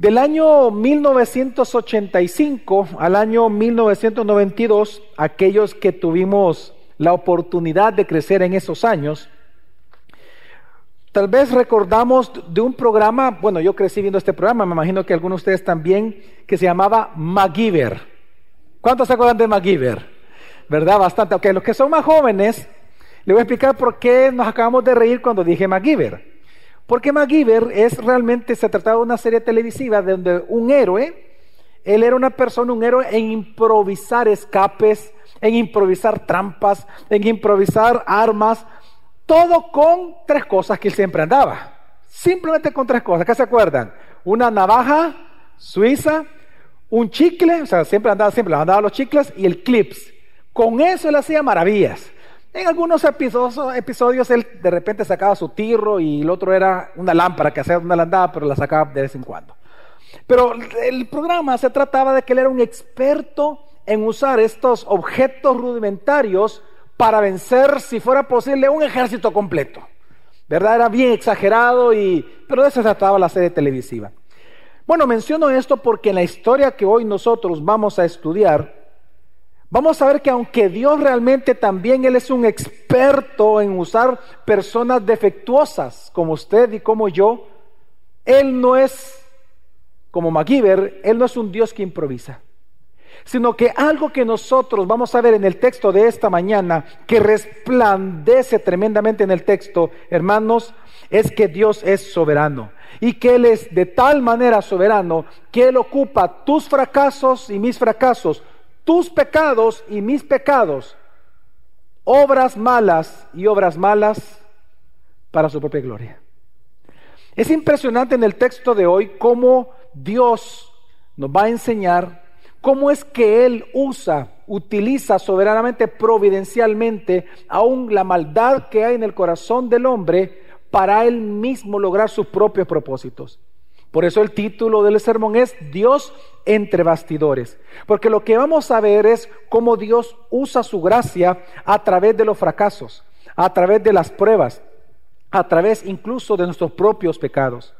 Del año 1985 al año 1992, aquellos que tuvimos la oportunidad de crecer en esos años, tal vez recordamos de un programa, bueno, yo crecí viendo este programa, me imagino que algunos de ustedes también, que se llamaba MacGyver. ¿Cuántos se acuerdan de MacGyver? ¿Verdad? Bastante. Ok, los que son más jóvenes, les voy a explicar por qué nos acabamos de reír cuando dije MacGyver. Porque MacGyver es realmente, se trataba de una serie televisiva donde un héroe, él era una persona, un héroe en improvisar escapes, en improvisar trampas, en improvisar armas, todo con tres cosas que él siempre andaba. Simplemente con tres cosas. ¿Qué se acuerdan? Una navaja suiza, un chicle, o sea, siempre andaba, siempre andaba los chicles y el clips. Con eso él hacía maravillas. En algunos episodios, él de repente sacaba su tirro y el otro era una lámpara que hacía una landada, pero la sacaba de vez en cuando. Pero el programa se trataba de que él era un experto en usar estos objetos rudimentarios para vencer, si fuera posible, un ejército completo. ¿Verdad? Era bien exagerado y pero de eso se trataba la serie televisiva. Bueno, menciono esto porque en la historia que hoy nosotros vamos a estudiar Vamos a ver que aunque Dios realmente también Él es un experto en usar personas defectuosas como usted y como yo, Él no es como MacGyver, Él no es un Dios que improvisa, sino que algo que nosotros vamos a ver en el texto de esta mañana, que resplandece tremendamente en el texto, hermanos, es que Dios es soberano y que Él es de tal manera soberano que Él ocupa tus fracasos y mis fracasos tus pecados y mis pecados, obras malas y obras malas para su propia gloria. Es impresionante en el texto de hoy cómo Dios nos va a enseñar cómo es que Él usa, utiliza soberanamente, providencialmente, aún la maldad que hay en el corazón del hombre para Él mismo lograr sus propios propósitos. Por eso el título del sermón es Dios entre bastidores. Porque lo que vamos a ver es cómo Dios usa su gracia a través de los fracasos, a través de las pruebas, a través incluso de nuestros propios pecados.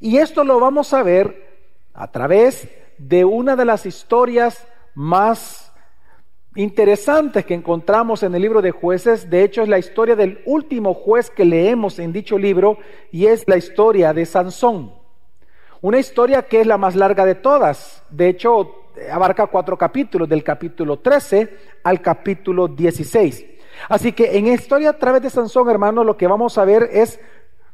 Y esto lo vamos a ver a través de una de las historias más interesantes que encontramos en el libro de jueces. De hecho, es la historia del último juez que leemos en dicho libro y es la historia de Sansón. Una historia que es la más larga de todas. De hecho, abarca cuatro capítulos, del capítulo 13 al capítulo 16. Así que en historia a través de Sansón, hermanos, lo que vamos a ver es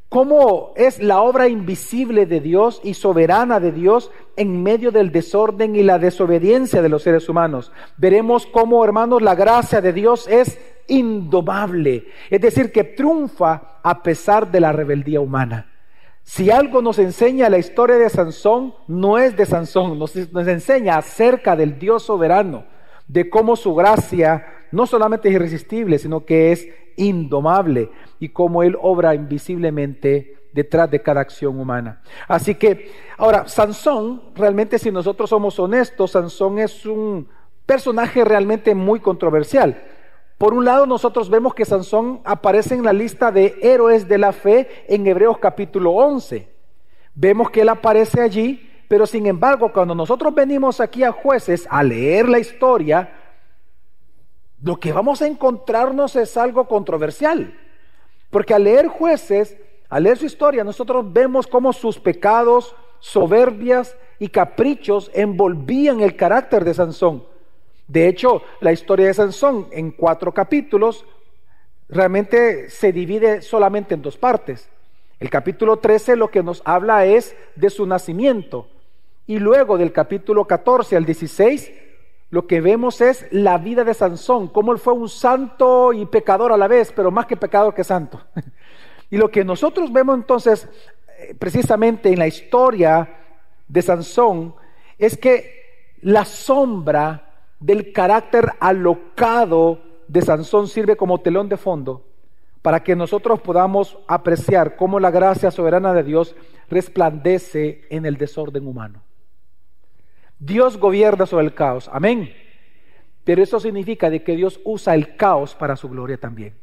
cómo es la obra invisible de Dios y soberana de Dios en medio del desorden y la desobediencia de los seres humanos. Veremos cómo, hermanos, la gracia de Dios es indomable, es decir, que triunfa a pesar de la rebeldía humana. Si algo nos enseña la historia de Sansón, no es de Sansón, nos, enseña acerca del Dios soberano, de cómo su gracia no solamente es irresistible, sino que es indomable y cómo Él obra invisiblemente detrás de cada acción humana. Así que, ahora, Sansón, realmente si nosotros somos honestos, Sansón es un personaje realmente muy controversial. Por un lado, nosotros vemos que Sansón aparece en la lista de héroes de la fe en Hebreos capítulo 11. Vemos que él aparece allí, pero sin embargo, cuando nosotros venimos aquí a jueces a leer la historia, lo que vamos a encontrarnos es algo controversial. Porque al leer jueces, al leer su historia, nosotros vemos cómo sus pecados, soberbias y caprichos envolvían el carácter de Sansón. De hecho, la historia de Sansón en cuatro capítulos realmente se divide solamente en dos partes. El capítulo 13 lo que nos habla es de su nacimiento. Y luego del capítulo 14 al 16 lo que vemos es la vida de Sansón, cómo él fue un santo y pecador a la vez, pero más que pecador que santo. Y lo que nosotros vemos entonces eh, precisamente en la historia de Sansón es que la sombra del carácter alocado de Sansón sirve como telón de fondo para que nosotros podamos apreciar cómo la gracia soberana de Dios resplandece en el desorden humano. Dios gobierna sobre el caos, amén. Pero eso significa de que Dios usa el caos para su gloria también.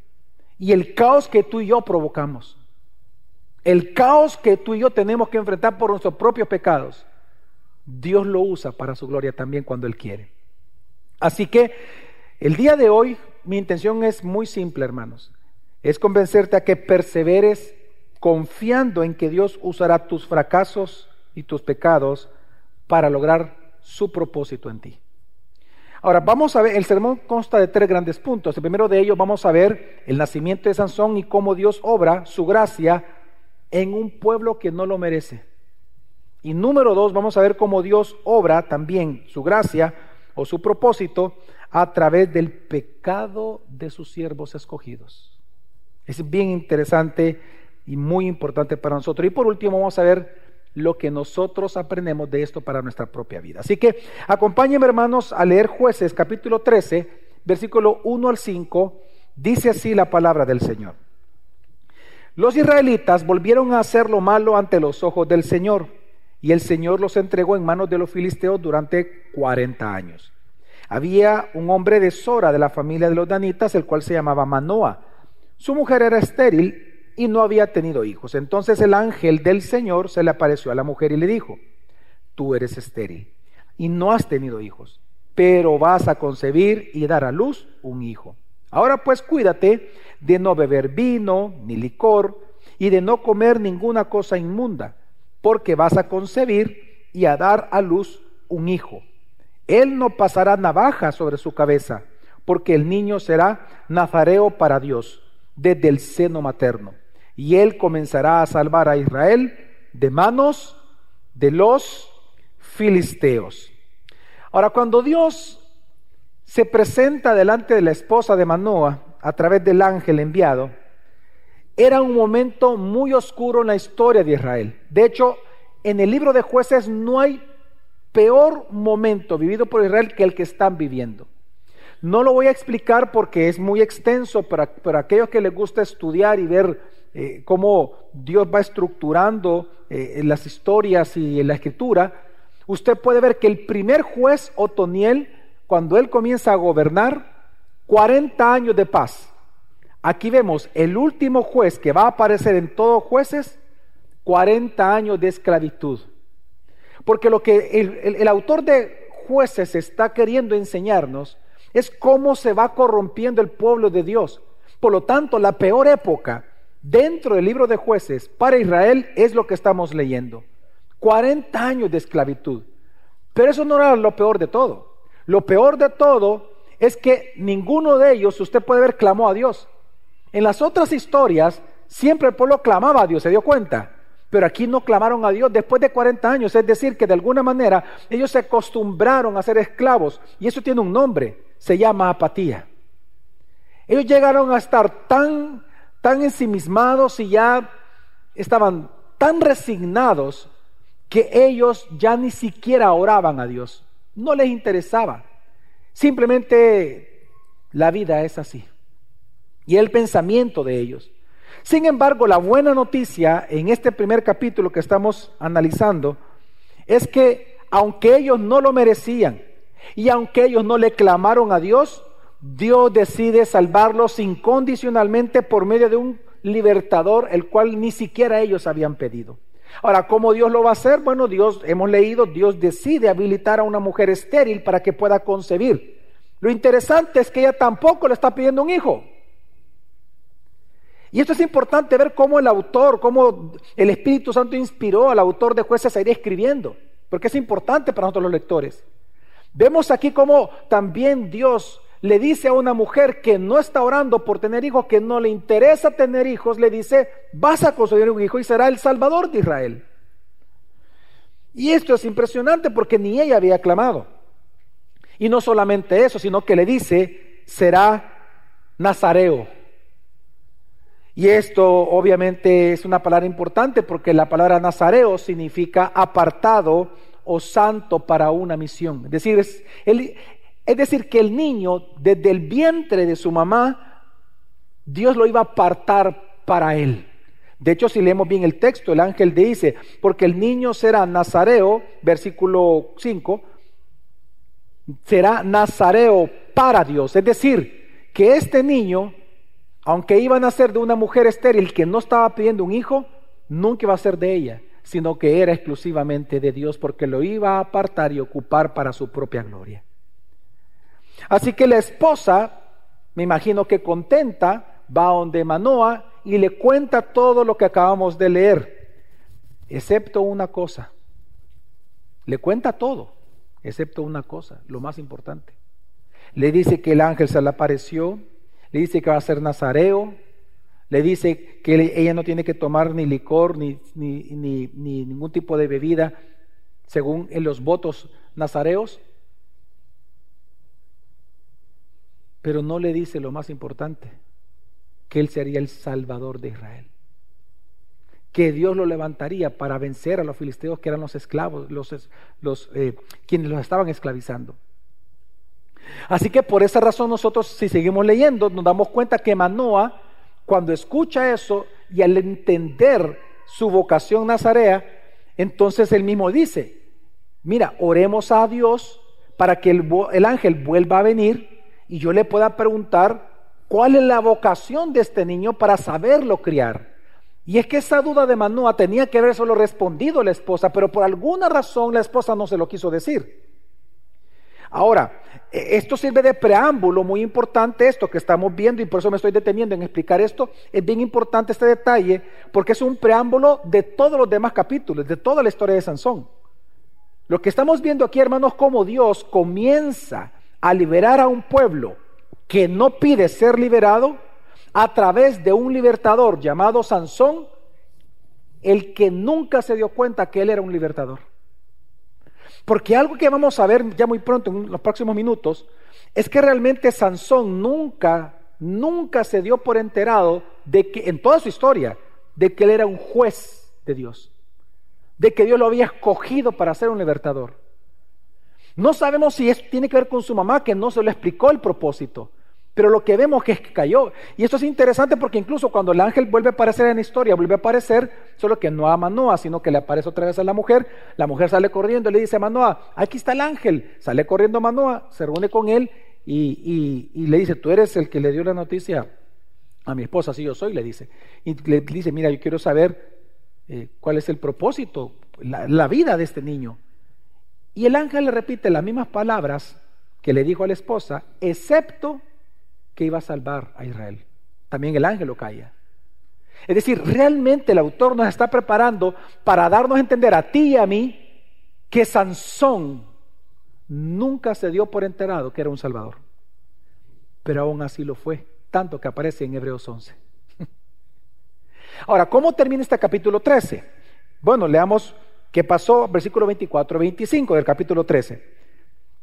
Y el caos que tú y yo provocamos, el caos que tú y yo tenemos que enfrentar por nuestros propios pecados, Dios lo usa para su gloria también cuando Él quiere. Así que el día de hoy mi intención es muy simple, hermanos. Es convencerte a que perseveres confiando en que Dios usará tus fracasos y tus pecados para lograr su propósito en ti. Ahora, vamos a ver, el sermón consta de tres grandes puntos. El primero de ellos vamos a ver el nacimiento de Sansón y cómo Dios obra su gracia en un pueblo que no lo merece. Y número dos, vamos a ver cómo Dios obra también su gracia o su propósito a través del pecado de sus siervos escogidos. Es bien interesante y muy importante para nosotros. Y por último, vamos a ver lo que nosotros aprendemos de esto para nuestra propia vida. Así que acompáñenme hermanos a leer jueces capítulo 13, versículo 1 al 5. Dice así la palabra del Señor. Los israelitas volvieron a hacer lo malo ante los ojos del Señor, y el Señor los entregó en manos de los filisteos durante 40 años. Había un hombre de Sora de la familia de los danitas, el cual se llamaba Manoa. Su mujer era estéril y no había tenido hijos. Entonces el ángel del Señor se le apareció a la mujer y le dijo, tú eres estéril y no has tenido hijos, pero vas a concebir y dar a luz un hijo. Ahora pues cuídate de no beber vino ni licor y de no comer ninguna cosa inmunda, porque vas a concebir y a dar a luz un hijo. Él no pasará navaja sobre su cabeza, porque el niño será nazareo para Dios desde el seno materno y él comenzará a salvar a Israel de manos de los filisteos. Ahora, cuando Dios se presenta delante de la esposa de Manoa a través del ángel enviado, era un momento muy oscuro en la historia de Israel. De hecho, en el libro de jueces no hay peor momento vivido por Israel que el que están viviendo. No lo voy a explicar porque es muy extenso para, para aquellos que les gusta estudiar y ver eh, cómo Dios va estructurando eh, las historias y en la escritura, usted puede ver que el primer juez Otoniel, cuando él comienza a gobernar, 40 años de paz. Aquí vemos el último juez que va a aparecer en todos jueces, 40 años de esclavitud. Porque lo que el autor de jueces está queriendo enseñarnos es cómo se va corrompiendo el pueblo de Dios. Por lo tanto, la peor época dentro del libro de jueces para Israel es lo que estamos leyendo. 40 años de esclavitud. Pero eso no era lo peor de todo. Lo peor de todo es que ninguno de ellos, usted puede ver, clamó a Dios. En las otras historias, siempre el pueblo clamaba a Dios, ¿se dio cuenta? Pero aquí no clamaron a Dios después de 40 años. Es decir, que de alguna manera ellos se acostumbraron a ser esclavos. Y eso tiene un nombre, se llama apatía. Ellos llegaron a estar tan tan ensimismados y ya estaban tan resignados que ellos ya ni siquiera oraban a Dios. No les interesaba. Simplemente la vida es así. Y el pensamiento de ellos. Sin embargo, la buena noticia en este primer capítulo que estamos analizando es que aunque ellos no lo merecían y aunque ellos no le clamaron a Dios, Dios decide salvarlos incondicionalmente por medio de un libertador, el cual ni siquiera ellos habían pedido. Ahora, ¿cómo Dios lo va a hacer? Bueno, Dios, hemos leído, Dios decide habilitar a una mujer estéril para que pueda concebir. Lo interesante es que ella tampoco le está pidiendo un hijo. Y esto es importante ver cómo el autor, cómo el Espíritu Santo inspiró al autor de jueces a ir escribiendo, porque es importante para nosotros los lectores. Vemos aquí cómo también Dios le dice a una mujer que no está orando por tener hijos, que no le interesa tener hijos, le dice, vas a conseguir un hijo y será el Salvador de Israel. Y esto es impresionante porque ni ella había clamado. Y no solamente eso, sino que le dice, será Nazareo. Y esto obviamente es una palabra importante porque la palabra Nazareo significa apartado o santo para una misión. Es decir, es, él, es decir, que el niño desde el vientre de su mamá, Dios lo iba a apartar para él. De hecho, si leemos bien el texto, el ángel dice, porque el niño será nazareo, versículo 5, será nazareo para Dios. Es decir, que este niño, aunque iba a nacer de una mujer estéril que no estaba pidiendo un hijo, nunca iba a ser de ella, sino que era exclusivamente de Dios porque lo iba a apartar y ocupar para su propia gloria. Así que la esposa, me imagino que contenta, va donde Manoa y le cuenta todo lo que acabamos de leer, excepto una cosa. Le cuenta todo, excepto una cosa, lo más importante. Le dice que el ángel se le apareció, le dice que va a ser nazareo, le dice que ella no tiene que tomar ni licor ni, ni, ni, ningún tipo de bebida según en los votos nazareos. Pero no le dice lo más importante, que él sería el salvador de Israel. Que Dios lo levantaría para vencer a los filisteos que eran los esclavos, los, los eh, quienes los estaban esclavizando. Así que por esa razón nosotros, si seguimos leyendo, nos damos cuenta que Manoa cuando escucha eso y al entender su vocación nazarea, entonces él mismo dice, mira, oremos a Dios para que el, ángel vuelva a venir y yo le pueda preguntar cuál es la vocación de este niño para saberlo criar. Y es que esa duda de Manoa tenía que haber solo respondido la esposa, pero por alguna razón la esposa no se lo quiso decir. Ahora, e, esto sirve de preámbulo, muy importante esto que estamos viendo y por eso me estoy deteniendo en explicar esto. Es bien importante este detalle porque es un preámbulo de todos los demás capítulos, de toda la historia de Sansón. Lo que estamos viendo aquí, hermanos, como Dios comienza a liberar a un pueblo que no pide ser liberado a través de un libertador llamado Sansón, el que nunca se dio cuenta que él era un libertador. Porque algo que vamos a ver ya muy pronto, en los próximos minutos, es que realmente Sansón nunca, nunca se dio por enterado de que, en toda su historia, de que él era un juez de Dios, de que Dios lo había escogido para ser un libertador. No sabemos si eso tiene que ver con su mamá, que no se le explicó el propósito. Pero lo que vemos es que cayó. Y esto es interesante porque incluso cuando el ángel vuelve a aparecer en la historia, vuelve a aparecer, solo que no a Manoa, sino que le aparece otra vez a la mujer. La mujer sale corriendo y le dice a Manoa, aquí está el ángel. Sale corriendo Manoa, se reúne con él y, le dice, tú eres el que le dio la noticia a mi esposa, sí yo soy, le dice. Y le dice, mira, yo quiero saber eh, cuál es el propósito, la vida de este niño. Y el ángel le repite las mismas palabras que le dijo a la esposa, excepto que iba a salvar a Israel. También el ángel lo calla. Es decir, realmente el autor nos está preparando para darnos a entender a ti y a mí que Sansón nunca se dio por enterado que era un salvador. Pero aún así lo fue, tanto que aparece en Hebreos 11. Ahora, ¿cómo termina este capítulo 13? Bueno, leamos qué pasó, versículo 24, 25 del capítulo 13.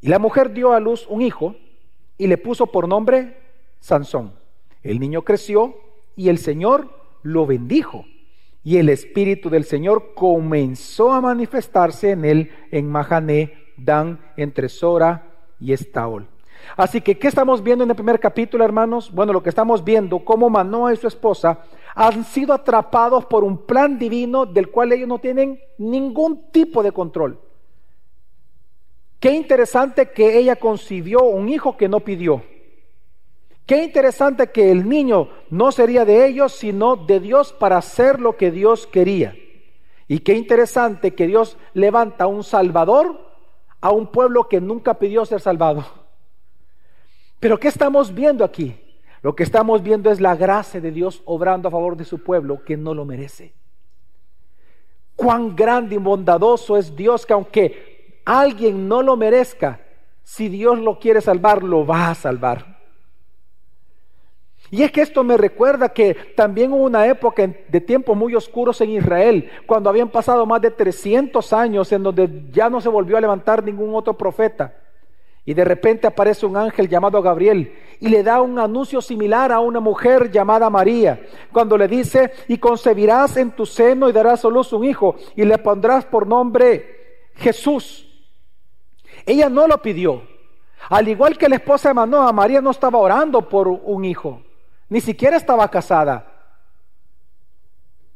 Y la mujer dio a luz un hijo y le puso por nombre Sansón. El niño creció y el Señor lo bendijo. Y el Espíritu del Señor comenzó a manifestarse en él en Mahané, Dan, entre Sora y Estaol. Así que, ¿qué estamos viendo en el primer capítulo, hermanos? Bueno, lo que estamos viendo, cómo Manoa y su esposa han sido atrapados por un plan divino del cual ellos no tienen ningún tipo de control. Qué interesante que ella concibió un hijo que no pidió. Qué interesante que el niño no sería de ellos, sino de Dios para hacer lo que Dios quería. Y qué interesante que Dios levanta un salvador a un pueblo que nunca pidió ser salvado. Pero ¿qué estamos viendo aquí? Lo que estamos viendo es la gracia de Dios obrando a favor de su pueblo que no lo merece. Cuán grande y bondadoso es Dios que aunque alguien no lo merezca, si Dios lo quiere salvar, lo va a salvar. Y es que esto me recuerda que también hubo una época de tiempos muy oscuros en Israel, cuando habían pasado más de 300 años en donde ya no se volvió a levantar ningún otro profeta. Y de repente aparece un ángel llamado Gabriel y le da un anuncio similar a una mujer llamada María, cuando le dice, y concebirás en tu seno y darás a luz un hijo y le pondrás por nombre Jesús. Ella no lo pidió. Al igual que la esposa de Manoa, María no estaba orando por un hijo ni siquiera estaba casada.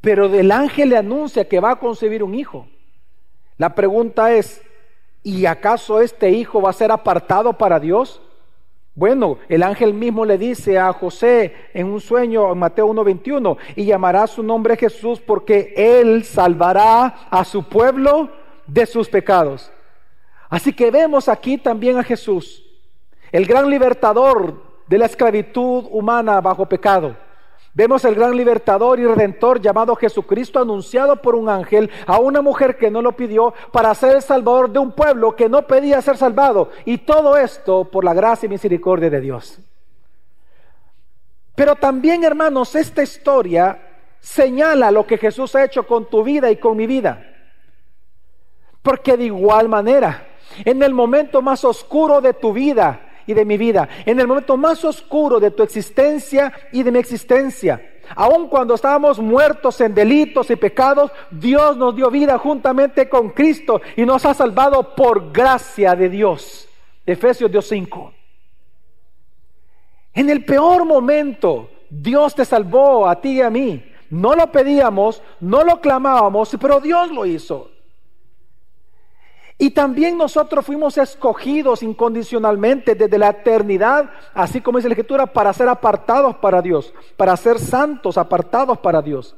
Pero del ángel le anuncia que va a concebir un hijo. La pregunta es, ¿y acaso este hijo va a ser apartado para Dios? Bueno, el ángel mismo le dice a José en un sueño en Mateo 1:21, y llamará su nombre Jesús porque él salvará a su pueblo de sus pecados. Así que vemos aquí también a Jesús, el gran libertador de la esclavitud humana bajo pecado. Vemos el gran libertador y redentor llamado Jesucristo anunciado por un ángel a una mujer que no lo pidió para ser el salvador de un pueblo que no pedía ser salvado. Y todo esto por la gracia y misericordia de Dios. Pero también, hermanos, esta historia señala lo que Jesús ha hecho con tu vida y con mi vida. Porque de igual manera, en el momento más oscuro de tu vida, y de mi vida, en el momento más oscuro de tu existencia y de mi existencia. Aun cuando estábamos muertos en delitos y pecados, Dios nos dio vida juntamente con Cristo y nos ha salvado por gracia de Dios. Efesios 2.5. En el peor momento, Dios te salvó a ti y a mí. No lo pedíamos, no lo clamábamos, pero Dios lo hizo. Y también nosotros fuimos escogidos incondicionalmente desde la eternidad, así como dice la Escritura, para ser apartados para Dios, para ser santos, apartados para Dios.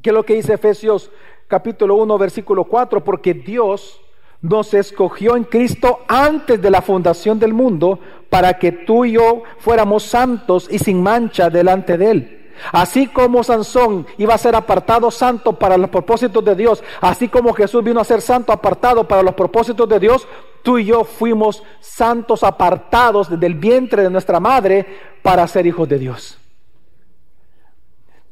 Que es lo que dice Efesios capítulo 1, versículo 4, porque Dios nos escogió en Cristo antes de la fundación del mundo para que tú y yo fuéramos santos y sin mancha delante de Él. Así como Sansón iba a ser apartado santo para los propósitos de Dios, así como Jesús vino a ser santo apartado para los propósitos de Dios, tú y yo fuimos santos apartados desde el vientre de nuestra madre para ser hijos de Dios.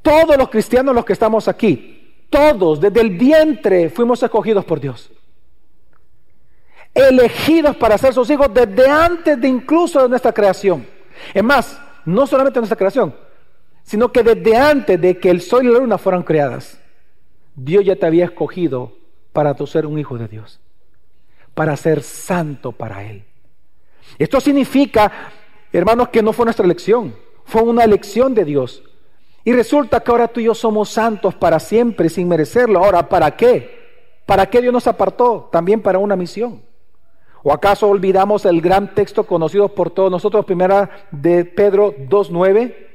Todos los cristianos los que estamos aquí, todos desde el vientre fuimos escogidos por Dios. Elegidos para ser sus hijos desde antes de incluso de nuestra creación. Es más, no solamente nuestra creación, sino que desde antes de que el sol y la luna fueran creadas, Dios ya te había escogido para tu ser un hijo de Dios, para ser santo para Él. Esto significa, hermanos, que no fue nuestra elección, fue una elección de Dios. Y resulta que ahora tú y yo somos santos para siempre sin merecerlo. Ahora, ¿para qué? ¿Para qué Dios nos apartó? También para una misión. ¿O acaso olvidamos el gran texto conocido por todos nosotros, primera de Pedro 2.9?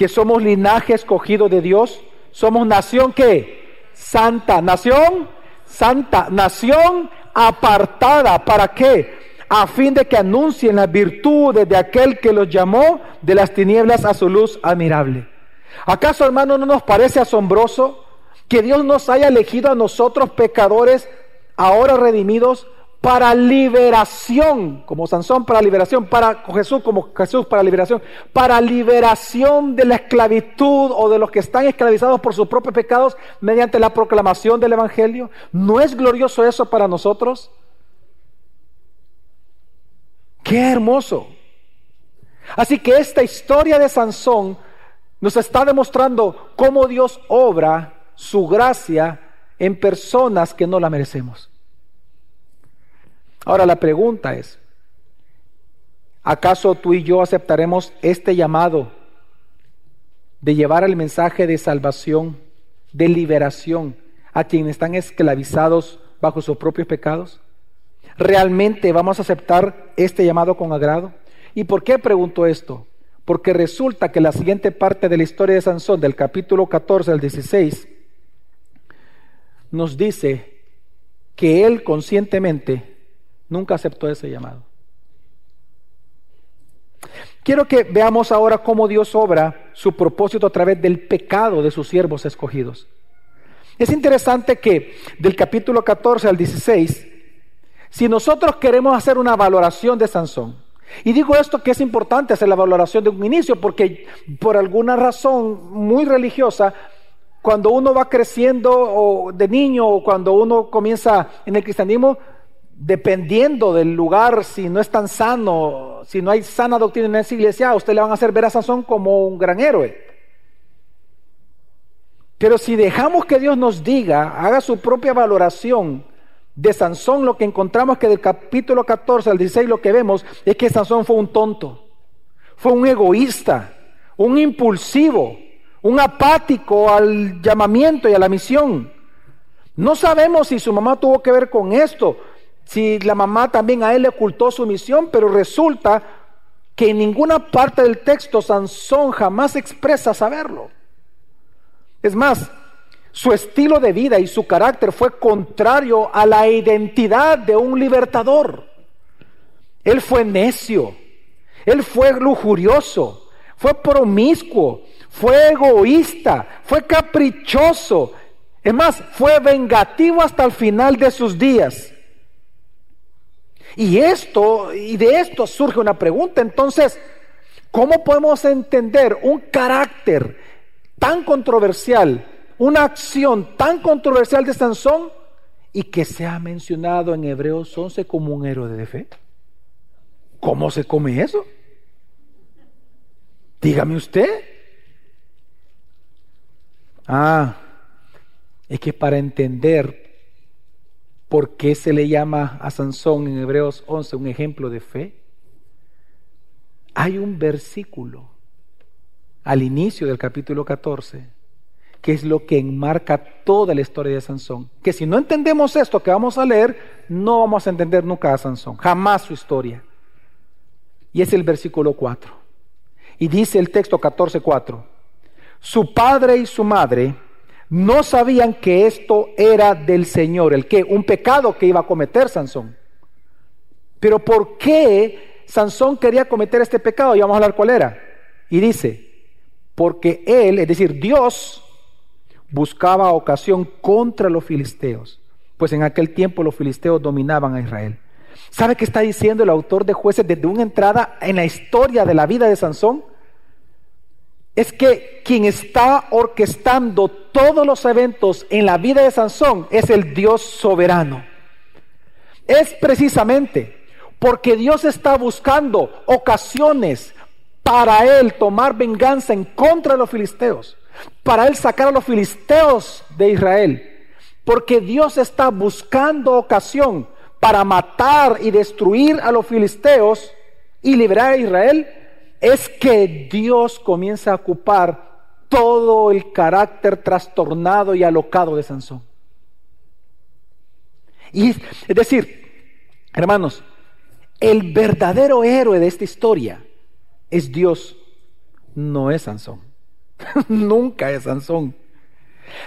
Que somos linaje escogido de Dios, somos nación que santa, nación santa, nación apartada, ¿para qué? A fin de que anuncien las virtudes de aquel que los llamó de las tinieblas a su luz admirable. ¿Acaso, hermano, no nos parece asombroso que Dios nos haya elegido a nosotros pecadores, ahora redimidos, para liberación, como Sansón para liberación, para Jesús como Jesús para liberación, para liberación de la esclavitud o de los que están esclavizados por sus propios pecados mediante la proclamación del Evangelio. ¿No es glorioso eso para nosotros? Qué hermoso. Así que esta historia de Sansón nos está demostrando cómo Dios obra su gracia en personas que no la merecemos. Ahora la pregunta es, ¿acaso tú y yo aceptaremos este llamado de llevar el mensaje de salvación, de liberación a quienes están esclavizados bajo sus propios pecados? ¿Realmente vamos a aceptar este llamado con agrado? ¿Y por qué pregunto esto? Porque resulta que la siguiente parte de la historia de Sansón, del capítulo 14 al 16, nos dice que él conscientemente Nunca aceptó ese llamado. Quiero que veamos ahora cómo Dios obra su propósito a través del pecado de sus siervos escogidos. Es interesante que del capítulo 14 al 16, si nosotros queremos hacer una valoración de Sansón, y digo esto que es importante hacer la valoración de un inicio, porque por alguna razón muy religiosa, cuando uno va creciendo o de niño o cuando uno comienza en el cristianismo, dependiendo del lugar, si no es tan sano, si no hay sana doctrina en esa iglesia, usted le van a hacer ver a Sansón como un gran héroe. Pero si dejamos que Dios nos diga, haga su propia valoración de Sansón, lo que encontramos que del capítulo 14 al 16 lo que vemos es que Sansón fue un tonto, fue un egoísta, un impulsivo, un apático al llamamiento y a la misión. No sabemos si su mamá tuvo que ver con esto, si la mamá también a él le ocultó su misión, pero resulta que en ninguna parte del texto Sansón jamás expresa saberlo. Es más, su estilo de vida y su carácter fue contrario a la identidad de un libertador. Él fue necio, él fue lujurioso, fue promiscuo, fue egoísta, fue caprichoso. Es más, fue vengativo hasta el final de sus días. Y esto, y de esto surge una pregunta. Entonces, ¿cómo podemos entender un carácter tan controversial, una acción tan controversial de Sansón y que se ha mencionado en Hebreos 11 como un héroe de fe? ¿Cómo se come eso? Dígame usted. Ah, es que para entender por qué se le llama a Sansón en Hebreos 11 un ejemplo de fe, hay un versículo al inicio del capítulo 14 que es lo que enmarca toda la historia de Sansón. Que si no entendemos esto que vamos a leer, no vamos a entender nunca a Sansón, jamás su historia. Y es el versículo 4. Y dice el texto 14:4, su padre y su madre no sabían que esto era del Señor, el que, un pecado que iba a cometer Sansón. Pero ¿por qué Sansón quería cometer este pecado? Y vamos a hablar cuál era. Y dice, porque él, es decir, Dios, buscaba ocasión contra los filisteos, pues en aquel tiempo los filisteos dominaban a Israel. ¿Sabe qué está diciendo el autor de jueces desde una entrada en la historia de la vida de Sansón? Es que quien está orquestando todos los eventos en la vida de Sansón es el Dios soberano. Es precisamente porque Dios está buscando ocasiones para él tomar venganza en contra de los filisteos, para él sacar a los filisteos de Israel, porque Dios está buscando ocasión para matar y destruir a los filisteos y liberar a Israel, es que Dios comienza a ocupar todo el carácter trastornado y alocado de Sansón. Y es decir, hermanos, el verdadero héroe de esta historia es Dios, no es Sansón. Nunca es Sansón.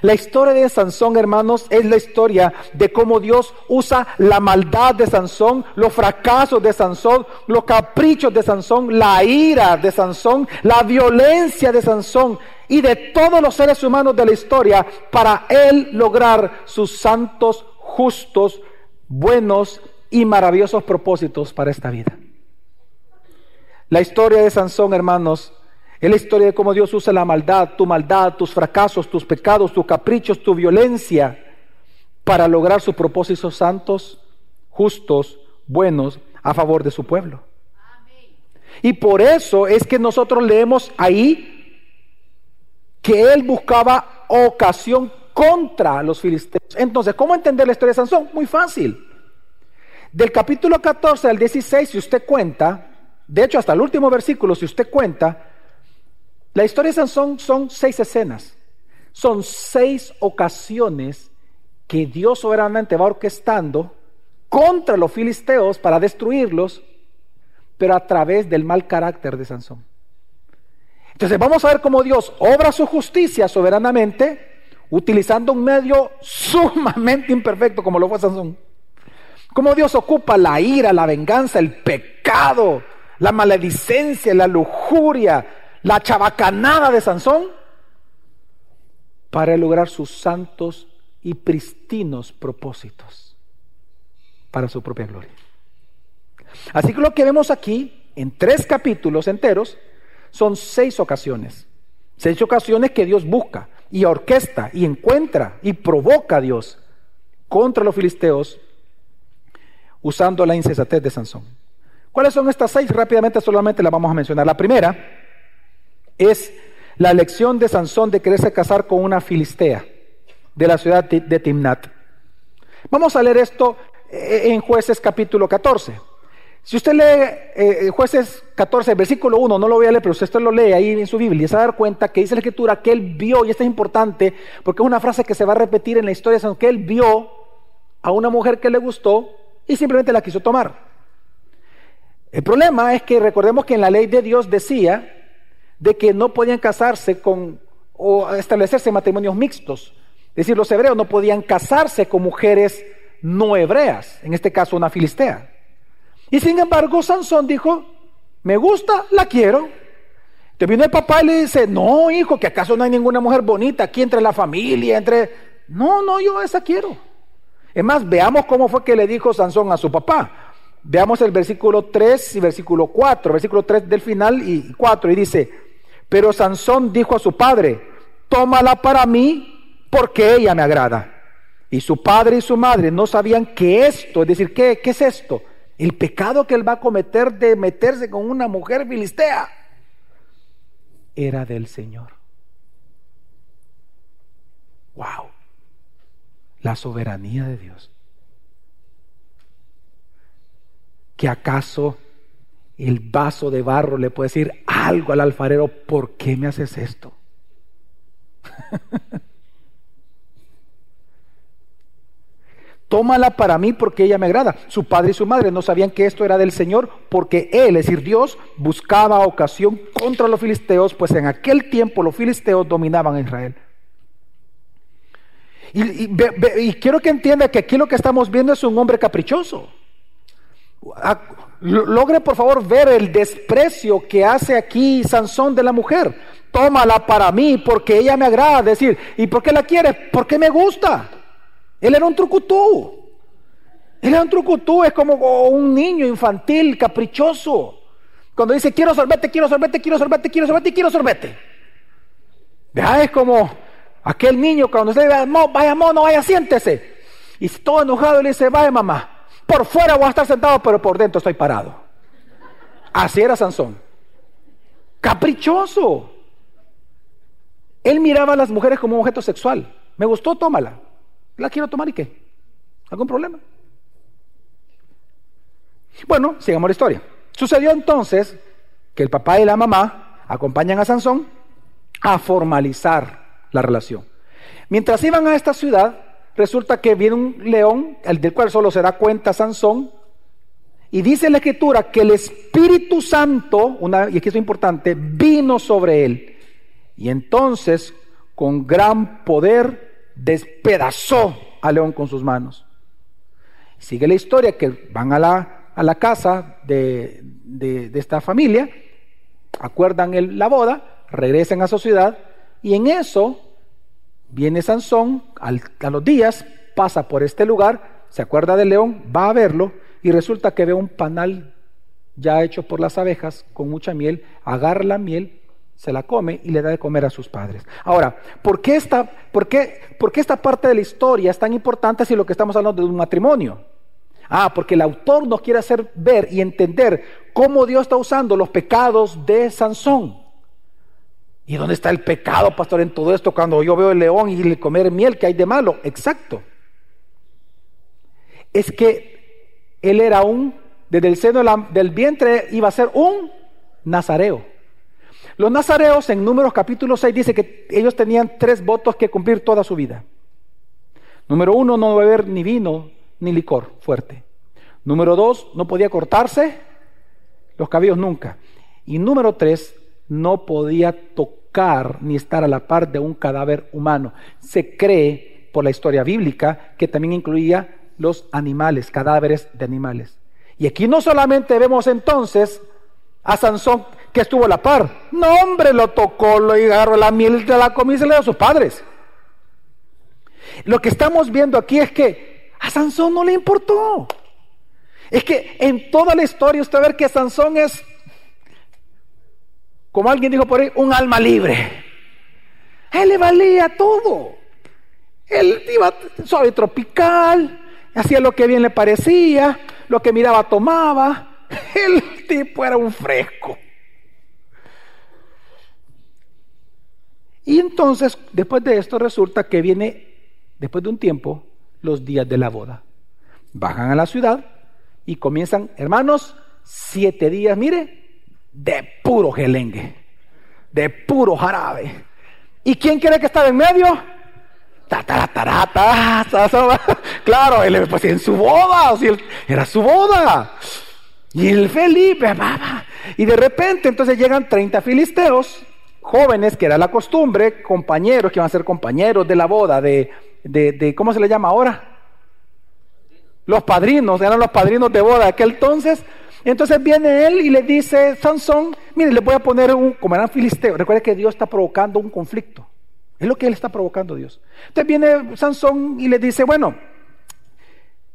La historia de Sansón, hermanos, es la historia de cómo Dios usa la maldad de Sansón, los fracasos de Sansón, los caprichos de Sansón, la ira de Sansón, la violencia de Sansón y de todos los seres humanos de la historia para él lograr sus santos, justos, buenos y maravillosos propósitos para esta vida. La historia de Sansón, hermanos, es la historia de cómo Dios usa la maldad, tu maldad, tus fracasos, tus pecados, tus caprichos, tu violencia, para lograr sus propósitos santos, justos, buenos, a favor de su pueblo. Y por eso es que nosotros leemos ahí que él buscaba ocasión contra los filisteos. Entonces, ¿cómo entender la historia de Sansón? Muy fácil. Del capítulo 14 al 16, si usted cuenta, de hecho hasta el último versículo, si usted cuenta, la historia de Sansón son seis escenas, son seis ocasiones que Dios soberanamente va orquestando contra los filisteos para destruirlos, pero a través del mal carácter de Sansón. Entonces vamos a ver cómo Dios obra su justicia soberanamente utilizando un medio sumamente imperfecto como lo fue Sansón. Cómo Dios ocupa la ira, la venganza, el pecado, la maledicencia, la lujuria, la chabacanada de Sansón para lograr sus santos y pristinos propósitos para su propia gloria. Así que lo que vemos aquí, en tres capítulos enteros, son seis ocasiones. Seis ocasiones que Dios busca y orquesta y encuentra y provoca a Dios contra los filisteos usando la insensatez de Sansón. ¿Cuáles son estas seis? Rápidamente solamente las vamos a mencionar. La primera es la elección de Sansón de quererse casar con una filistea de la ciudad de Timnat. Vamos a leer esto eh, en jueces capítulo 14. Si usted lee eh, jueces 14, versículo 1, no lo voy a leer, pero si usted lo lee ahí en su Biblia, se va a dar cuenta que dice la escritura que él vio, y esto es importante, porque es una frase que se va a repetir en la historia, que él vio a una mujer que le gustó y simplemente la quiso tomar. El problema es que recordemos que en la ley de Dios decía de que no podían casarse con o establecerse matrimonios mixtos. Es decir, los hebreos no podían casarse con mujeres no hebreas, en este caso una filistea. Y sin embargo, Sansón dijo, me gusta, la quiero. Te vino el papá y le dice, no, hijo, que acaso no hay ninguna mujer bonita aquí entre la familia, entre... No, no, yo esa quiero. Es más, veamos cómo fue que le dijo Sansón a su papá. Veamos el versículo 3 y versículo 4, versículo 3 del final y 4, y dice, pero Sansón dijo a su padre, tómala para mí porque ella me agrada. Y su padre y su madre no sabían que esto, es decir, ¿qué, qué es esto? El pecado que él va a cometer de meterse con una mujer filistea era del Señor. Wow. La soberanía de Dios. ¿Que acaso el vaso de barro le puede decir algo al alfarero, ¿por qué me haces esto? Tómala para mí porque ella me agrada. Su padre y su madre no sabían que esto era del Señor porque Él, es decir, Dios, buscaba ocasión contra los filisteos, pues en aquel tiempo los filisteos dominaban a Israel. Y, y quiero que entienda que aquí lo que estamos viendo es un hombre caprichoso. Logre por favor ver el desprecio que hace aquí Sansón de la mujer. Tómala para mí porque ella me agrada. Decir, ¿y por qué la quieres? Porque me gusta. Él era un trucutú. Él era un trucutú, es como un niño infantil, caprichoso. Cuando dice quiero sorbete, quiero sorbete, quiero sorbete, quiero sorbete quiero sorbete. Es como aquel niño cuando se dice, vaya mono, vaya, siéntese. Y todo enojado le dice, vaya mamá, por fuera voy a estar sentado, pero por dentro estoy parado. Así era Sansón. Caprichoso. Él miraba a las mujeres como un objeto sexual. Me gustó, tómala. La quiero tomar y qué. ¿Algún problema? Bueno, sigamos la historia. Sucedió entonces que el papá y la mamá acompañan a Sansón a formalizar la relación. Mientras iban a esta ciudad, resulta que viene un león, el del cual solo se da cuenta Sansón, y dice la escritura que el Espíritu Santo, una, y aquí es importante, vino sobre él. Y entonces, con gran poder, despedazó al león con sus manos. Sigue la historia que van a la, a la casa de, de, esta familia, acuerdan el, la boda, regresan a su ciudad y en eso viene Sansón a los días, pasa por este lugar, se acuerda del león, va a verlo y resulta que ve un panal ya hecho por las abejas con mucha miel, agarra la miel se la come y le da de comer a sus padres. Ahora, ¿por qué, esta, por, qué, ¿por qué esta parte de la historia es tan importante si lo que estamos hablando de un matrimonio? Ah, porque el autor nos quiere hacer ver y entender cómo Dios está usando los pecados de Sansón. ¿Y dónde está el pecado, pastor, en todo esto cuando yo veo el león y le comer miel que hay de malo? Exacto. Es que él era un, desde el seno del vientre iba a ser un nazareo. Los nazareos en Números capítulo 6 dice que ellos tenían tres votos que cumplir toda su vida. Número uno, no beber ni vino ni licor fuerte. Número dos, no podía cortarse los cabellos nunca. Y número tres, no podía tocar ni estar a la par de un cadáver humano. Se cree por la historia bíblica que también incluía los animales, cadáveres de animales. Y aquí no solamente vemos entonces a Sansón que estuvo a la par. No, hombre, lo tocó, lo agarró la miel de la comida y se le dio a sus padres. Lo que estamos viendo aquí es que a Sansón no le importó. Es que en toda la historia usted ve que Sansón es, como alguien dijo por ahí, un alma libre. él le valía todo. Él iba suave tropical, hacía lo que bien le parecía, lo que miraba tomaba. El tipo era un fresco. Y entonces, después de esto, resulta que viene, después de un tiempo, los días de la boda. Bajan a la ciudad y comienzan, hermanos, siete días, mire, de puro gelengue, de puro jarabe. ¿Y quién quiere que estaba en medio? claro, él, pues en su boda, era su boda. Y el Felipe, y de repente entonces llegan 30 filisteos, jóvenes, que era la costumbre, compañeros, que iban a ser compañeros de la boda, de, de, de ¿cómo se le llama ahora? Los padrinos, eran los padrinos de boda de aquel entonces. Entonces viene él y le dice, Sansón, mire, le voy a poner un, como eran filisteos, recuerde que Dios está provocando un conflicto. Es lo que él está provocando Dios. Entonces viene Sansón y le dice, bueno,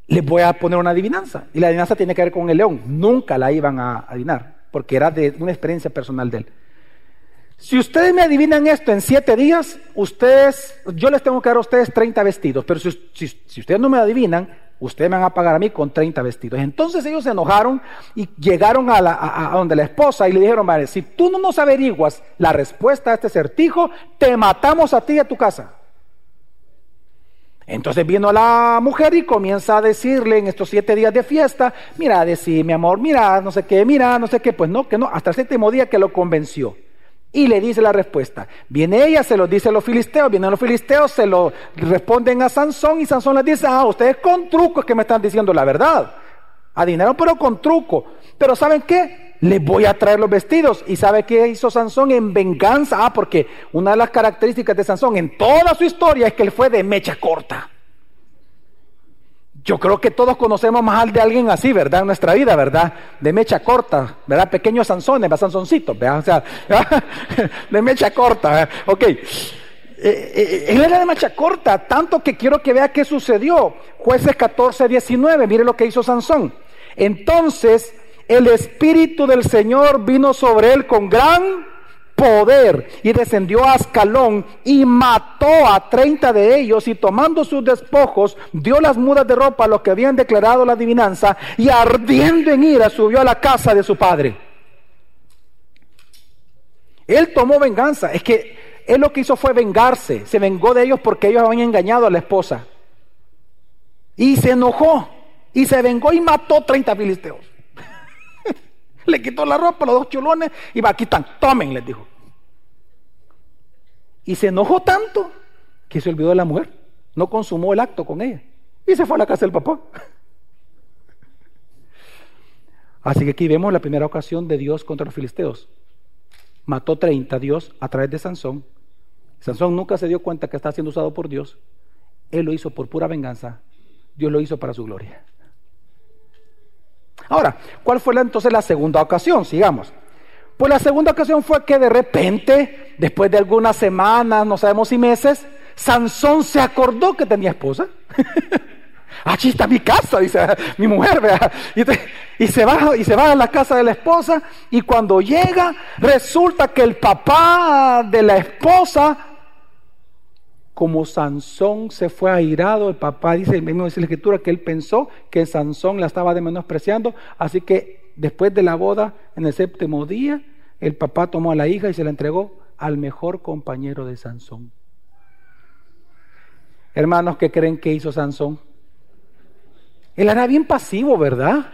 les voy a poner una adivinanza. Y la adivinanza tiene que ver con el león. Nunca la iban a adivinar, porque era de una experiencia personal de él. Si ustedes me adivinan esto en siete días, ustedes, yo les tengo que dar a ustedes 30 vestidos, pero si, si ustedes no me adivinan, ustedes me van a pagar a mí con 30 vestidos. Entonces ellos se enojaron y llegaron a, la, a, donde la esposa y le dijeron, madre, si tú no nos averiguas la respuesta a este certijo, te matamos a ti y a tu casa. Entonces vino la mujer y comienza a decirle en estos siete días de fiesta, mira, decir mi amor, mira, no sé qué, mira, no sé qué, pues no, que no, hasta el séptimo día que lo convenció. Y le dice la respuesta. Viene ella, se lo dice a los filisteos, vienen los filisteos, se lo responden a Sansón y Sansón les dice, ah, ustedes con trucos que me están diciendo la verdad. Adinaron pero con truco. Pero ¿saben qué? Les voy a traer los vestidos. ¿Y sabe qué hizo Sansón en venganza? Ah, porque una de las características de Sansón en toda su historia es que él fue de mecha corta. Yo creo que todos conocemos más al de alguien así, ¿verdad? En nuestra vida, ¿verdad? De mecha corta, ¿verdad? Pequeños Sansones. Sansoncitos, ¿verdad? O sea, de mecha corta, ¿verdad? Ok. Eh, eh, él era de mecha corta, tanto que quiero que vea qué sucedió. Jueces 14, 19, mire lo que hizo Sansón. Entonces el Espíritu del Señor vino sobre él con gran poder y descendió a Ascalón y mató a treinta de ellos y tomando sus despojos dio las mudas de ropa a los que habían declarado la adivinanza y ardiendo en ira subió a la casa de su padre. Él tomó venganza, es que él lo que hizo fue vengarse, se vengó de ellos porque ellos habían engañado a la esposa. Y se enojó y se vengó y mató 30 filisteos. Le quitó la ropa, los dos chulones, y va, aquí están, tomen, les dijo. Y se enojó tanto que se olvidó de la mujer. No consumó el acto con ella. Y se fue a la casa del papá. Así que aquí vemos la primera ocasión de Dios contra los filisteos. Mató 30 Dios a través de Sansón. Sansón nunca se dio cuenta que está siendo usado por Dios. Él lo hizo por pura venganza. Dios lo hizo para su gloria. Ahora, ¿cuál fue entonces la segunda ocasión? Sigamos. Pues la segunda ocasión fue que de repente, después de algunas semanas, no sabemos si meses, Sansón se acordó que tenía esposa. Aquí está mi casa, dice mi mujer, y, se va, y se va a la casa de la esposa y cuando llega resulta que el papá de la esposa como Sansón se fue airado, el papá dice, el mismo dice la escritura, que él pensó que Sansón la estaba de menospreciando, así que después de la boda, en el séptimo día, el papá tomó a la hija y se la entregó al mejor compañero de Sansón. Hermanos, ¿qué creen que hizo Sansón? Él era bien pasivo, ¿verdad?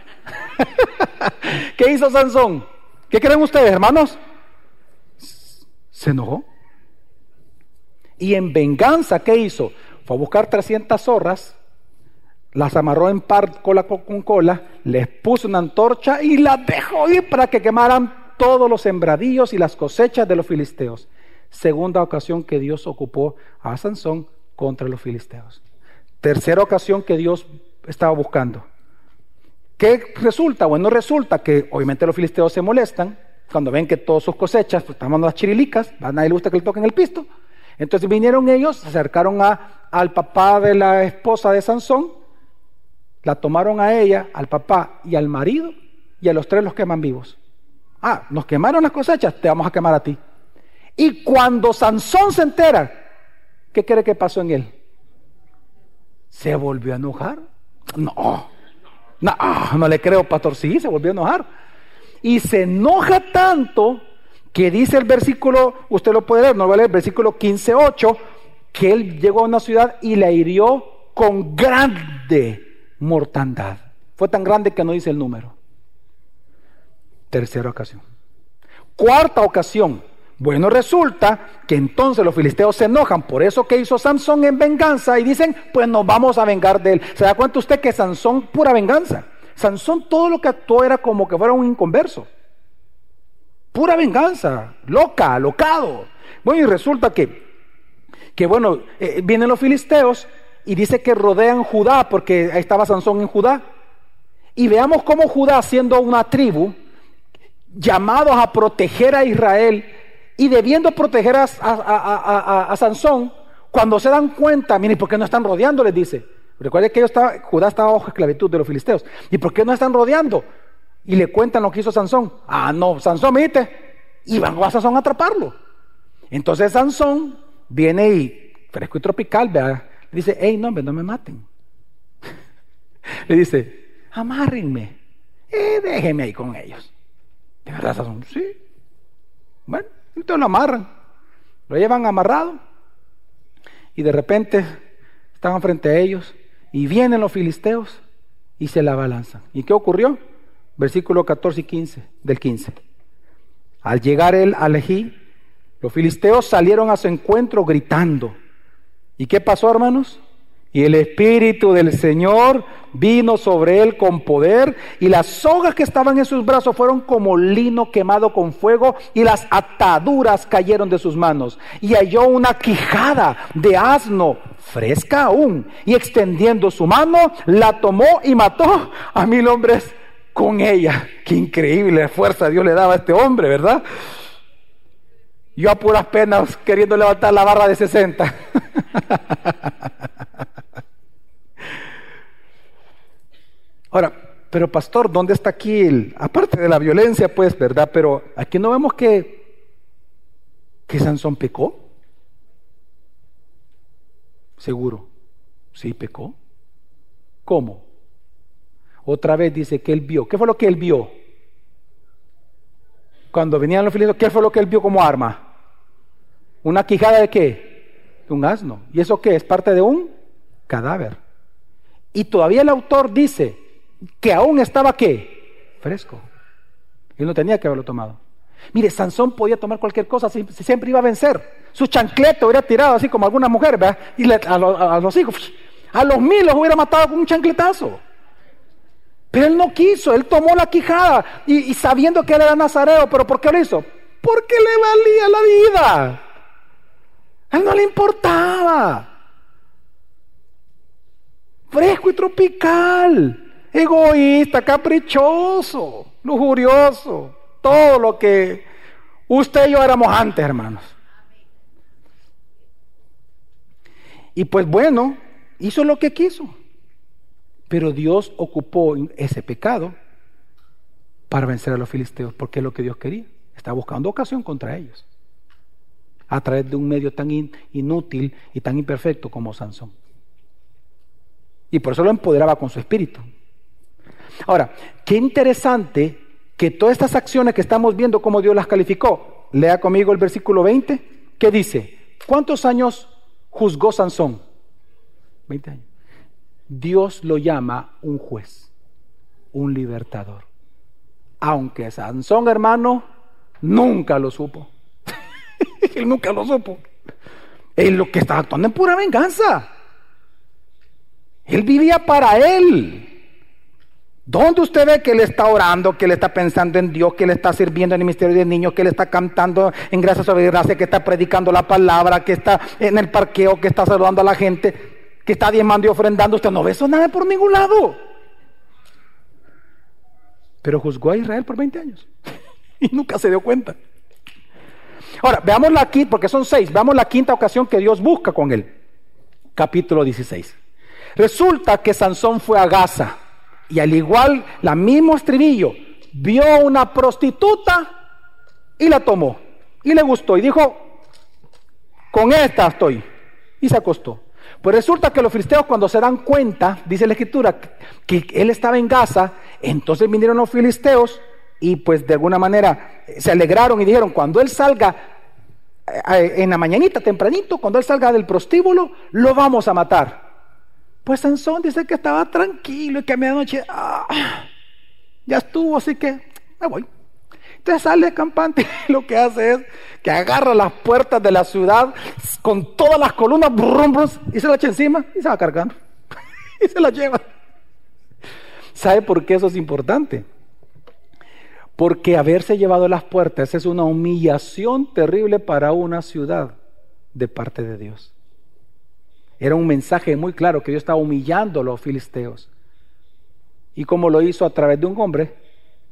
¿Qué hizo Sansón? ¿Qué creen ustedes, hermanos? Se enojó. Y en venganza, ¿qué hizo? Fue a buscar 300 zorras, las amarró en par cola con cola, les puso una antorcha y las dejó ir para que quemaran todos los sembradíos y las cosechas de los filisteos. Segunda ocasión que Dios ocupó a Sansón contra los filisteos. Tercera ocasión que Dios estaba buscando. ¿Qué resulta? Bueno, resulta que obviamente los filisteos se molestan cuando ven que todas sus cosechas pues, están mandando las chirilicas, a nadie le gusta que le toquen el pisto. Entonces vinieron ellos, se acercaron a, al papá de la esposa de Sansón, la tomaron a ella, al papá y al marido, y a los tres los queman vivos. Ah, nos quemaron las cosechas, te vamos a quemar a ti. Y cuando Sansón se entera, ¿qué cree que pasó en él? ¿Se volvió a enojar? No, no, no le creo, pastor. Sí, se volvió a enojar. Y se enoja tanto que dice el versículo, usted lo puede leer, no va a leer, el versículo 15.8, que él llegó a una ciudad y la hirió con grande mortandad. Fue tan grande que no dice el número. Tercera ocasión. Cuarta ocasión, Bueno, resulta que entonces los filisteos se enojan por eso que hizo Sansón en venganza y dicen, pues nos vamos a vengar de él. ¿Se da cuenta usted que Sansón pura venganza? Sansón todo lo que actuó era como que fuera un inconverso. Pura venganza, loca, locado. Bueno, y resulta que, que bueno, eh, vienen los filisteos y dice que rodean Judá porque ahí estaba Sansón en Judá. Y veamos cómo Judá, siendo una tribu, llamados a proteger a Israel, y debiendo proteger a, Sansón, cuando se dan cuenta, miren, ¿por qué no están rodeando? Les dice. Recuerden que Judá estaba bajo esclavitud de los filisteos. ¿Y por qué no están rodeando? Y le cuentan lo que hizo Sansón. Ah, no, Sansón, viste. Y van a Sansón a atraparlo. Entonces Sansón viene y, fresco y tropical, le dice, hey, no, no me maten. le dice, amárrenme. Eh, déjenme ahí con ellos. ¿De verdad, Sansón? Sí. Bueno, entonces lo amarran, lo llevan amarrado y de repente estaban frente a ellos y vienen los filisteos y se la abalanzan. ¿Y qué ocurrió? Versículo 14 y 15 del 15. Al llegar él a Lejí, los filisteos salieron a su encuentro gritando. ¿Y qué pasó, hermanos? Y el Espíritu del Señor vino sobre él con poder y las sogas que estaban en sus brazos fueron como lino quemado con fuego y las ataduras cayeron de sus manos. Y halló una quijada de asno fresca aún y extendiendo su mano la tomó y mató a mil hombres con ella. Qué increíble fuerza Dios le daba a este hombre, ¿verdad? Yo a puras penas queriendo levantar la barra de 60. Ahora, pero pastor, ¿dónde está aquí el, aparte de la violencia, pues, verdad? Pero aquí no vemos que, que Sansón pecó. Seguro, sí pecó. ¿Cómo? Otra vez dice que él vio. ¿Qué fue lo que él vio? Cuando venían los filisteos, ¿qué fue lo que él vio como arma? ¿Una quijada de qué? De un asno. ¿Y eso qué? Es parte de un cadáver. Y todavía el autor dice, que aún estaba qué? Fresco. Él no tenía que haberlo tomado. Mire, Sansón podía tomar cualquier cosa, siempre iba a vencer. Su chancleto hubiera tirado así como alguna mujer, ¿verdad? Y a, los hijos, a los mil los hubiera matado con un chancletazo. Pero él no quiso, él tomó la quijada y, sabiendo que él era nazareo, pero ¿por qué lo hizo? Porque le valía la vida. A él no le importaba. Fresco y tropical egoísta, caprichoso, lujurioso, todo lo que usted y yo éramos antes, hermanos. Y pues bueno, hizo lo que quiso, pero Dios ocupó ese pecado para vencer a los filisteos, porque es lo que Dios quería. Está buscando ocasión contra ellos, a través de un medio tan inútil y tan imperfecto como Sansón. Y por eso lo empoderaba con su espíritu. Ahora, qué interesante que todas estas acciones que estamos viendo, cómo Dios las calificó. Lea conmigo el versículo 20, que dice, ¿cuántos años juzgó Sansón? 20 años. Dios lo llama un juez, un libertador. Aunque Sansón, hermano, nunca lo supo. Él nunca lo supo. Él lo que estaba actuando en pura venganza. Él vivía para él. ¿Dónde usted ve que él está orando, que él está pensando en Dios, que él está sirviendo en el misterio de niños, que él está cantando en gracia sobre gracia, que está predicando la palabra, que está en el parqueo, que está saludando a la gente, que está diezmando y ofrendando? Usted no ve eso nada por ningún lado. Pero juzgó a Israel por 20 años y nunca se dio cuenta. Ahora, veamos la quinta, porque son seis, veamos la quinta ocasión que Dios busca con él. Capítulo 16. Resulta que Sansón fue a Gaza y al igual, la mismo estribillo, vio una prostituta y la tomó. Y le gustó y dijo, con esta estoy. Y se acostó. Pues resulta que los filisteos cuando se dan cuenta, dice la escritura, que él estaba en Gaza, entonces vinieron los filisteos y pues de alguna manera se alegraron y dijeron, cuando él salga eh, eh, en la mañanita, tempranito, cuando él salga del prostíbulo, lo vamos a matar. Pues Sansón dice que estaba tranquilo y que a medianoche ah, ya estuvo, así que me voy. Usted sale campante lo que hace es que agarra las puertas de la ciudad con todas las columnas y se la echa encima y se va cargando. y se la lleva. ¿Sabe por qué eso es importante? Porque haberse llevado las puertas es una humillación terrible para una ciudad de parte de Dios. Era un mensaje muy claro que Dios estaba humillando a los filisteos. Y como lo hizo a través de un hombre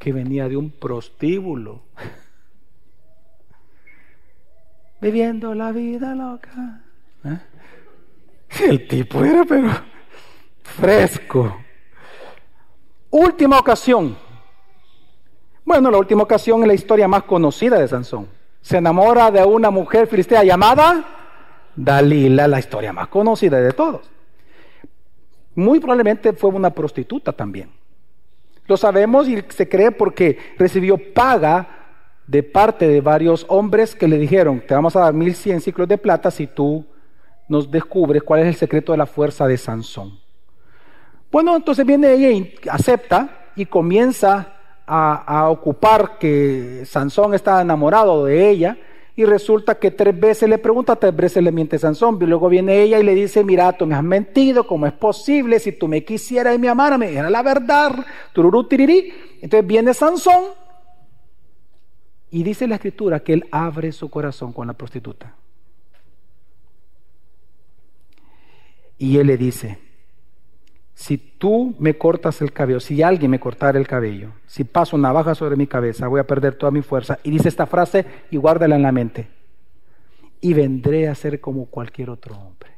que venía de un prostíbulo. Viviendo la vida loca. ¿Eh? El tipo era pero fresco. Última ocasión. Bueno, la última ocasión es la historia más conocida de Sansón. Se enamora de una mujer filistea llamada Dalila, la historia más conocida de todos. Muy probablemente fue una prostituta también. Lo sabemos y se cree porque recibió paga de parte de varios hombres que le dijeron, te vamos a dar mil cien ciclos de plata si tú nos descubres cuál es el secreto de la fuerza de Sansón. Bueno, entonces viene ella y acepta y comienza a, a ocupar que Sansón está enamorado de ella y resulta que tres veces le pregunta, tres veces le miente Sansón. Y luego viene ella y le dice, mira, tú me has mentido, ¿cómo es posible? Si tú me quisieras y me amaras, me dijera la verdad. Tururú, tirirí. Entonces viene Sansón y dice la escritura que él abre su corazón con la prostituta. Y él le dice, si tú me cortas el cabello, si alguien me cortara el cabello, si paso una navaja sobre mi cabeza, voy a perder toda mi fuerza. Y dice esta frase y guárdala en la mente. Y vendré a ser como cualquier otro hombre.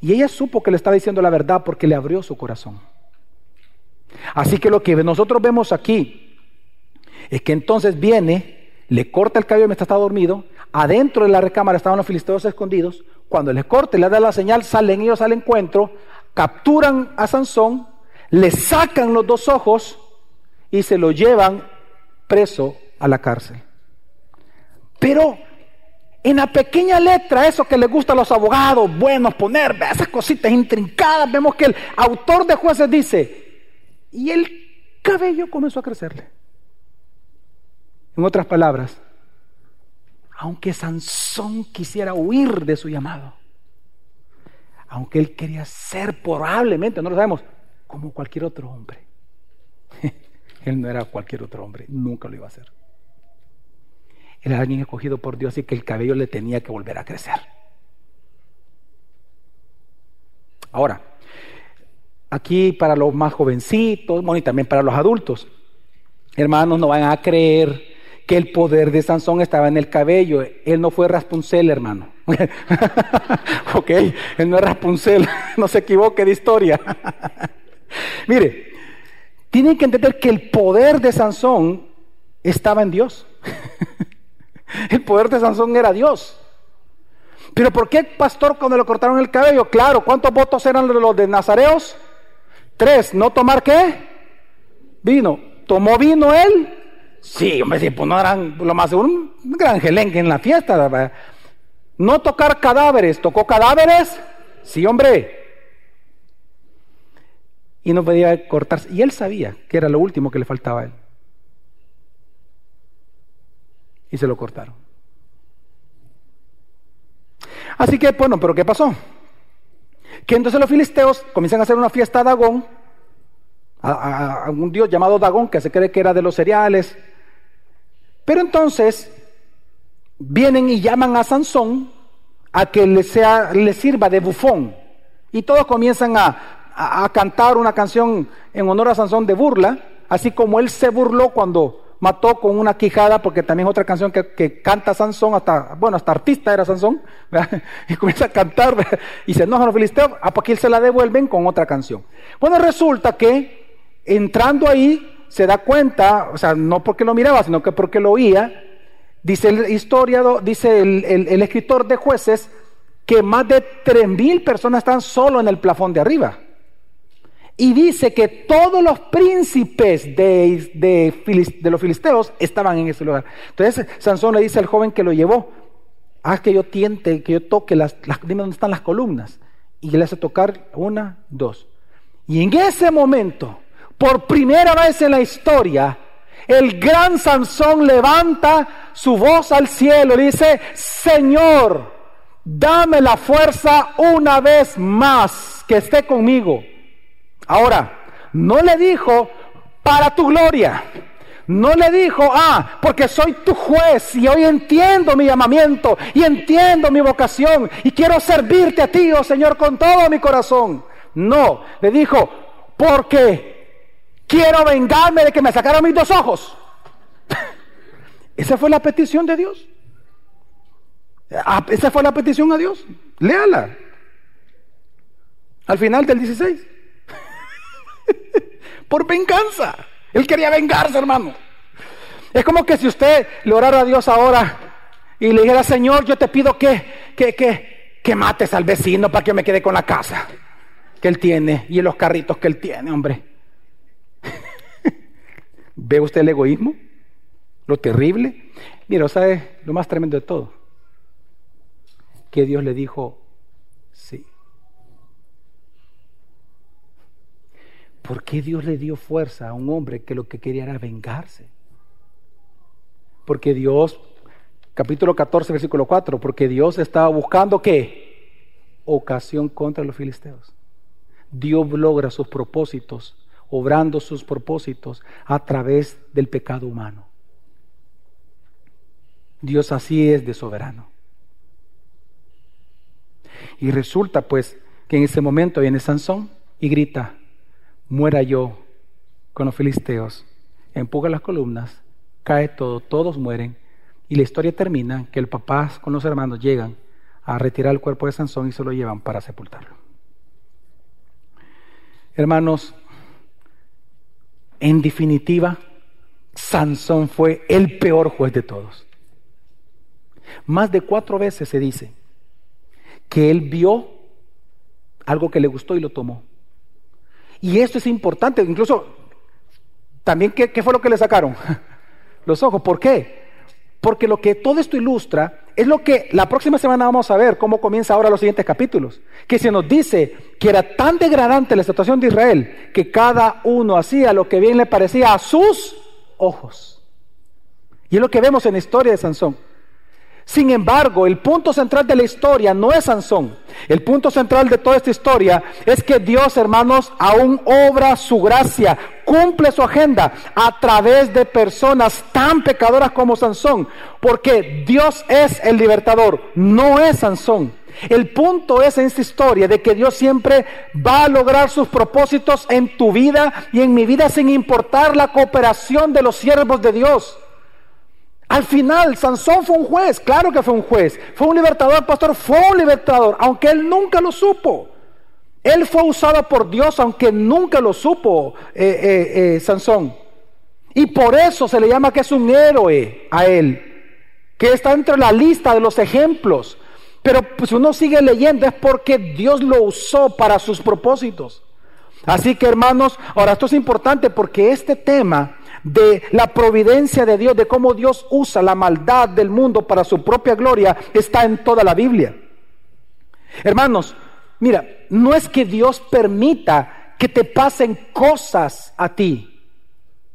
Y ella supo que le estaba diciendo la verdad porque le abrió su corazón. Así que lo que nosotros vemos aquí es que entonces viene, le corta el cabello mientras está dormido, adentro de la recámara estaban los filisteos escondidos, cuando les corte, le da la señal, salen ellos al encuentro, capturan a Sansón, le sacan los dos ojos y se lo llevan preso a la cárcel. Pero en la pequeña letra, eso que les gusta a los abogados buenos poner, esas cositas intrincadas, vemos que el autor de jueces dice, y el cabello comenzó a crecerle. En otras palabras, aunque Sansón quisiera huir de su llamado, aunque él quería ser probablemente, no lo sabemos, como cualquier otro hombre. él no era cualquier otro hombre, nunca lo iba a hacer. Era alguien escogido por Dios y que el cabello le tenía que volver a crecer. Ahora, aquí para los más jovencitos, bueno, y también para los adultos, hermanos, no van a creer que el poder de Sansón estaba en el cabello. Él no fue Raspuncel, hermano. ok, él no es Raspuncel, no se equivoque de historia. Mire, tienen que entender que el poder de Sansón estaba en Dios. el poder de Sansón era Dios. Pero ¿por qué pastor cuando le cortaron el cabello? Claro, ¿cuántos votos eran los de Nazareos? Tres, ¿no tomar qué? Vino. ¿Tomó vino él? Sí, hombre, si pues no eran lo más seguro un gran gelenque en la fiesta. No tocar cadáveres, ¿tocó cadáveres? Sí, hombre. Y no podía cortarse. Y él sabía que era lo último que le faltaba a él. Y se lo cortaron. Así que, bueno, pero ¿qué pasó? Que entonces los filisteos comienzan a hacer una fiesta a Dagón, a, a un dios llamado Dagón, que se cree que era de los cereales, pero entonces vienen y llaman a Sansón a que le, sea, le sirva de bufón. Y todos comienzan a, cantar una canción en honor a Sansón de burla, así como él se burló cuando mató con una quijada, porque también otra canción que, canta Sansón, hasta, bueno, hasta artista era Sansón, y comienza a cantar, y se enojan los filisteos, a aquí se la devuelven con otra canción. Bueno, resulta que entrando ahí, se da cuenta, o sea, no porque lo miraba, sino que porque lo oía, dice el historiador, dice el, escritor de jueces, que más de tres mil personas están solo en el plafón de arriba. Y dice que todos los príncipes de, de, los filisteos estaban en ese lugar. Entonces Sansón le dice al joven que lo llevó, haz que yo tiente, que yo toque las, las dime dónde están las columnas. Y le hace tocar una, dos. Y en ese momento por primera vez en la historia, el gran Sansón levanta su voz al cielo y dice, Señor, dame la fuerza una vez más que esté conmigo. Ahora, no le dijo, para tu gloria. No le dijo, ah, porque soy tu juez y hoy entiendo mi llamamiento y entiendo mi vocación y quiero servirte a ti, oh Señor, con todo mi corazón. No, le dijo, porque quiero vengarme de que me sacaron mis dos ojos. Esa fue la petición de Dios. Ah, esa fue la petición a Dios. Léala. Al final del 16. Por venganza. Él quería vengarse, hermano. Es como que si usted le orara a Dios ahora y le dijera, Señor, yo te pido que, que, que, que mates al vecino para que me quede con la casa que él tiene y los carritos que él tiene, hombre. ¿Ve usted el egoísmo? Lo terrible. Mira, ¿sabe lo más tremendo de todo? Que Dios le dijo, sí. ¿Por qué Dios le dio fuerza a un hombre que lo que quería era vengarse? Porque Dios, capítulo 14, versículo 4, porque Dios estaba buscando qué? Ocasión contra los filisteos. Dios logra sus propósitos, obrando sus propósitos a través del pecado humano. Dios así es de soberano. Y resulta pues que en ese momento viene Sansón y grita, muera yo con los filisteos. Empuja las columnas, cae todo, todos mueren. Y la historia termina que el papá con los hermanos llegan a retirar el cuerpo de Sansón y se lo llevan para sepultarlo. Hermanos, en definitiva, Sansón fue el peor juez de todos. Más de cuatro veces se dice que él vio algo que le gustó y lo tomó. Y esto es importante, incluso también, ¿qué, fue lo que le sacaron? Los ojos. ¿Por qué? Porque lo que todo esto ilustra es lo que la próxima semana vamos a ver, cómo comienza ahora los siguientes capítulos. Que se nos dice que era tan degradante la situación de Israel que cada uno hacía lo que bien le parecía a sus ojos. Y es lo que vemos en la historia de Sansón. Sin embargo, el punto central de la historia no es Sansón. El punto central de toda esta historia es que Dios, hermanos, aún obra su gracia, cumple su agenda a través de personas tan pecadoras como Sansón, porque Dios es el libertador, no es Sansón. El punto es en esta historia de que Dios siempre va a lograr sus propósitos en tu vida y en mi vida sin importar la cooperación de los siervos de Dios. Al final, Sansón fue un juez, claro que fue un juez. Fue un libertador, pastor, fue un libertador, aunque él nunca lo supo. Él fue usado por Dios, aunque nunca lo supo eh, eh, eh, Sansón. Y por eso se le llama que es un héroe a él, que está entre la lista de los ejemplos. Pero pues uno sigue leyendo, es porque Dios lo usó para sus propósitos. Así que hermanos, ahora esto es importante porque este tema de la providencia de Dios, de cómo Dios usa la maldad del mundo para su propia gloria, está en toda la Biblia. Hermanos, mira, no es que Dios permita que te pasen cosas a ti,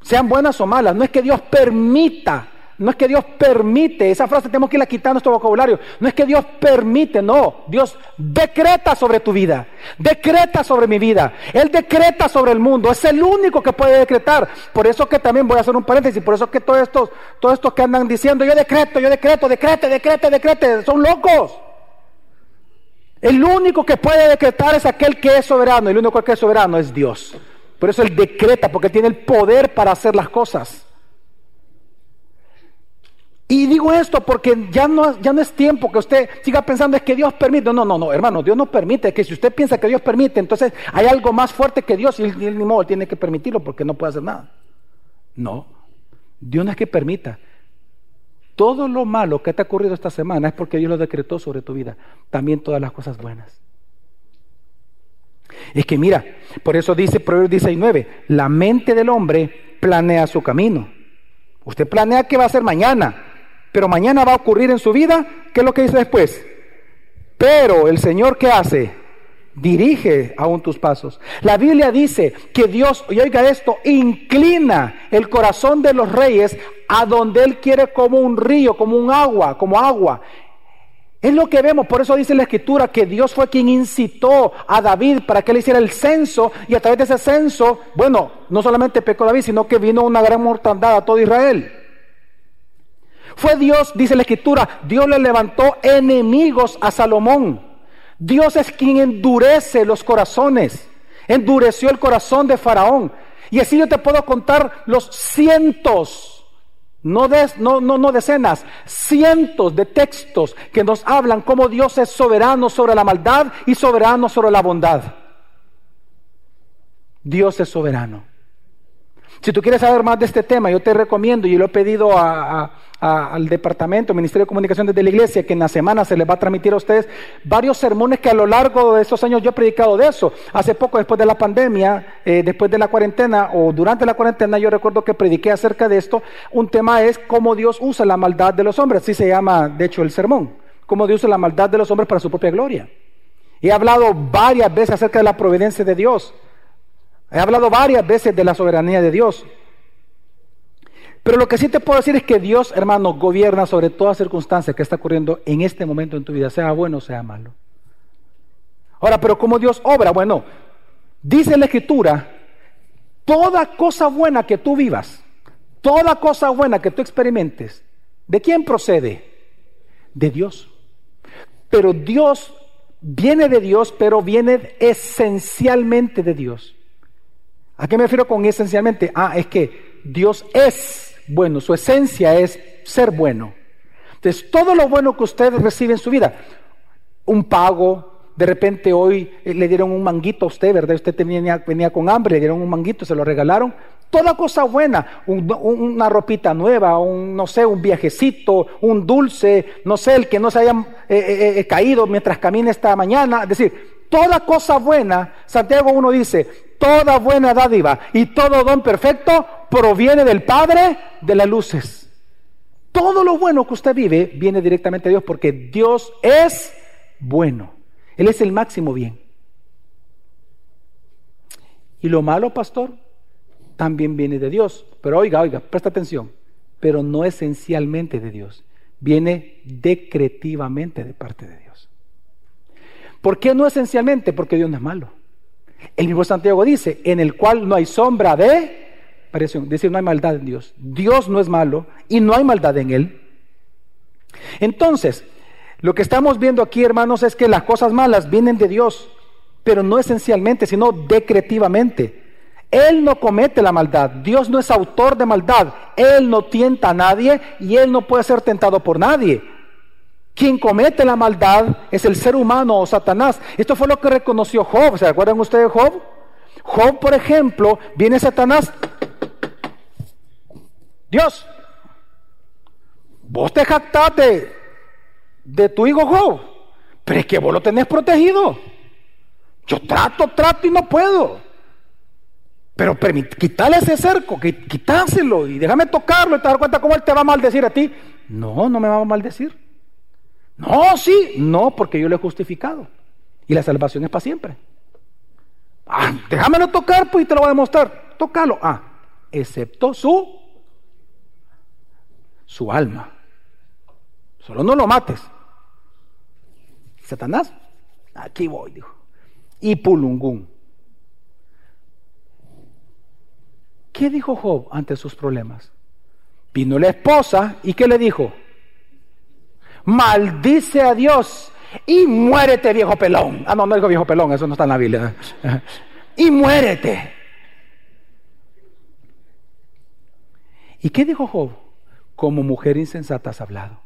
sean buenas o malas, no es que Dios permita no es que Dios permite, esa frase tenemos que irla quitando nuestro vocabulario. No es que Dios permite, no. Dios decreta sobre tu vida, decreta sobre mi vida. Él decreta sobre el mundo. Es el único que puede decretar. Por eso que también voy a hacer un paréntesis. Por eso que todos estos, todos estos que andan diciendo yo decreto, yo decreto, decrete, decrete, decrete, son locos. El único que puede decretar es aquel que es soberano. El único que es soberano es Dios. Por eso Él decreta, porque tiene el poder para hacer las cosas. Y digo esto porque ya no, ya no es tiempo que usted siga pensando es que Dios permite. No, no, no, hermano, Dios no permite. Que si usted piensa que Dios permite, entonces hay algo más fuerte que Dios y él, ni modo tiene que permitirlo porque no puede hacer nada. No, Dios no es que permita. Todo lo malo que te ha ocurrido esta semana es porque Dios lo decretó sobre tu vida. También todas las cosas buenas. Es que mira, por eso dice Proverbios 19, la mente del hombre planea su camino. Usted planea qué va a hacer mañana, pero mañana va a ocurrir en su vida, ¿qué es lo que dice después? Pero el Señor ¿qué hace? dirige aún tus pasos. La Biblia dice que Dios, y oiga esto, inclina el corazón de los reyes a donde Él quiere como un río, como un agua, como agua. Es lo que vemos, por eso dice la escritura que Dios fue quien incitó a David para que él hiciera el censo y a través de ese censo, bueno, no solamente pecó David, sino que vino una gran mortandad a todo Israel. Fue Dios, dice la escritura, Dios le levantó enemigos a Salomón. Dios es quien endurece los corazones. Endureció el corazón de Faraón. Y así yo te puedo contar los cientos no, no, no, no decenas, cientos de textos que nos hablan cómo Dios es soberano sobre la maldad y soberano sobre la bondad. Dios es soberano. Si tú quieres saber más de este tema, yo te recomiendo, y lo he pedido al departamento, Ministerio de Comunicación de la Iglesia, que en la semana se les va a transmitir a ustedes varios sermones que a lo largo de estos años yo he predicado de eso. Hace poco, después de la pandemia, eh, después de la cuarentena o durante la cuarentena, yo recuerdo que prediqué acerca de esto. Un tema es cómo Dios usa la maldad de los hombres. Así se llama, de hecho, el sermón. Cómo Dios usa la maldad de los hombres para su propia gloria. He hablado varias veces acerca de la providencia de Dios. He hablado varias veces de la soberanía de Dios. Pero lo que sí te puedo decir es que Dios, hermano, gobierna sobre toda circunstancia que está ocurriendo en este momento en tu vida, sea bueno o sea malo. Ahora, pero ¿cómo Dios obra? Bueno, dice la Escritura, toda cosa buena que tú vivas, toda cosa buena que tú experimentes, ¿de quién procede? De Dios. Pero Dios viene de Dios, pero viene esencialmente de Dios. ¿A qué me refiero con esencialmente? Ah, es que Dios es bueno, su esencia es ser bueno. Entonces, todo lo bueno que usted recibe en su vida, un pago, de repente hoy eh, le dieron un manguito a usted, ¿verdad? Usted venía, venía con hambre, le dieron un manguito, se lo regalaron. Toda cosa buena, una ropita nueva, un, no sé, un viajecito, un dulce, no sé, el que no se haya eh, eh, caído mientras camina esta mañana. Es decir, toda cosa buena, Santiago 1 dice, toda buena dádiva y todo don perfecto proviene del Padre de las luces. Todo lo bueno que usted vive viene directamente de Dios porque Dios es bueno. Él es el máximo bien. Y lo malo, pastor, también viene de Dios. Pero oiga, oiga, presta atención. Pero no esencialmente de Dios. Viene decretivamente de parte de Dios. ¿Por qué no esencialmente? Porque Dios no es malo. El mismo Santiago dice, en el cual no hay sombra de decir, no hay maldad en Dios. Dios no es malo y no hay maldad en Él. Entonces, lo que estamos viendo aquí, hermanos, es que las cosas malas vienen de Dios, pero no esencialmente, sino decretivamente. Él no comete la maldad, Dios no es autor de maldad, Él no tienta a nadie y Él no puede ser tentado por nadie. Quien comete la maldad es el ser humano o Satanás. Esto fue lo que reconoció Job. ¿Se acuerdan ustedes de Job? Job, por ejemplo, viene Satanás. Dios, vos te jactaste de tu hijo Job, pero es que vos lo tenés protegido. Yo trato, trato y no puedo. Pero quítale ese cerco, quitáselo y déjame tocarlo y te das cuenta cómo él te va a maldecir a ti. No, no me va a maldecir. No, sí, no, porque yo lo he justificado. Y la salvación es para siempre. Ah, déjamelo tocar, pues y te lo voy a demostrar. Tócalo. Ah, excepto su, su alma. Solo no lo mates. Satanás, aquí voy, dijo. Y pulungún. ¿Qué dijo Job ante sus problemas? Vino la esposa y ¿qué le dijo? maldice a Dios y muérete viejo pelón. Ah, no, no digo viejo pelón, eso no está en la Biblia. y muérete. ¿Y qué dijo Job? Como mujer insensata has hablado.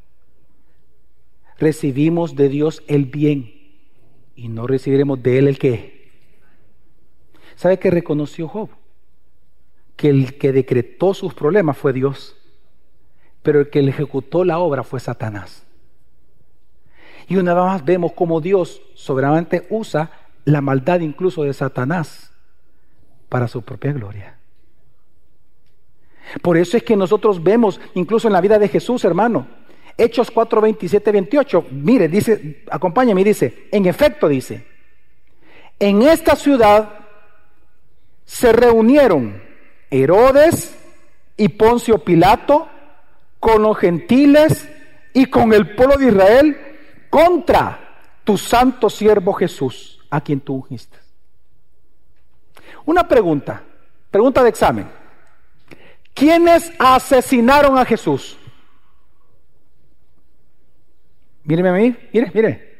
Recibimos de Dios el bien y no recibiremos de Él el qué. ¿Sabe qué reconoció Job? Que el que decretó sus problemas fue Dios, pero el que le ejecutó la obra fue Satanás. Y una vez más vemos cómo Dios soberanamente usa la maldad incluso de Satanás para su propia gloria. Por eso es que nosotros vemos incluso en la vida de Jesús, hermano, Hechos 4, 27, 28, mire, dice, acompáñame, dice, en efecto dice, En esta ciudad se reunieron Herodes y Poncio Pilato con los gentiles y con el pueblo de Israel contra tu santo siervo Jesús, a quien tú ungiste. Una pregunta, pregunta de examen. ¿Quiénes asesinaron a Jesús? Míreme a mí, mire, mire.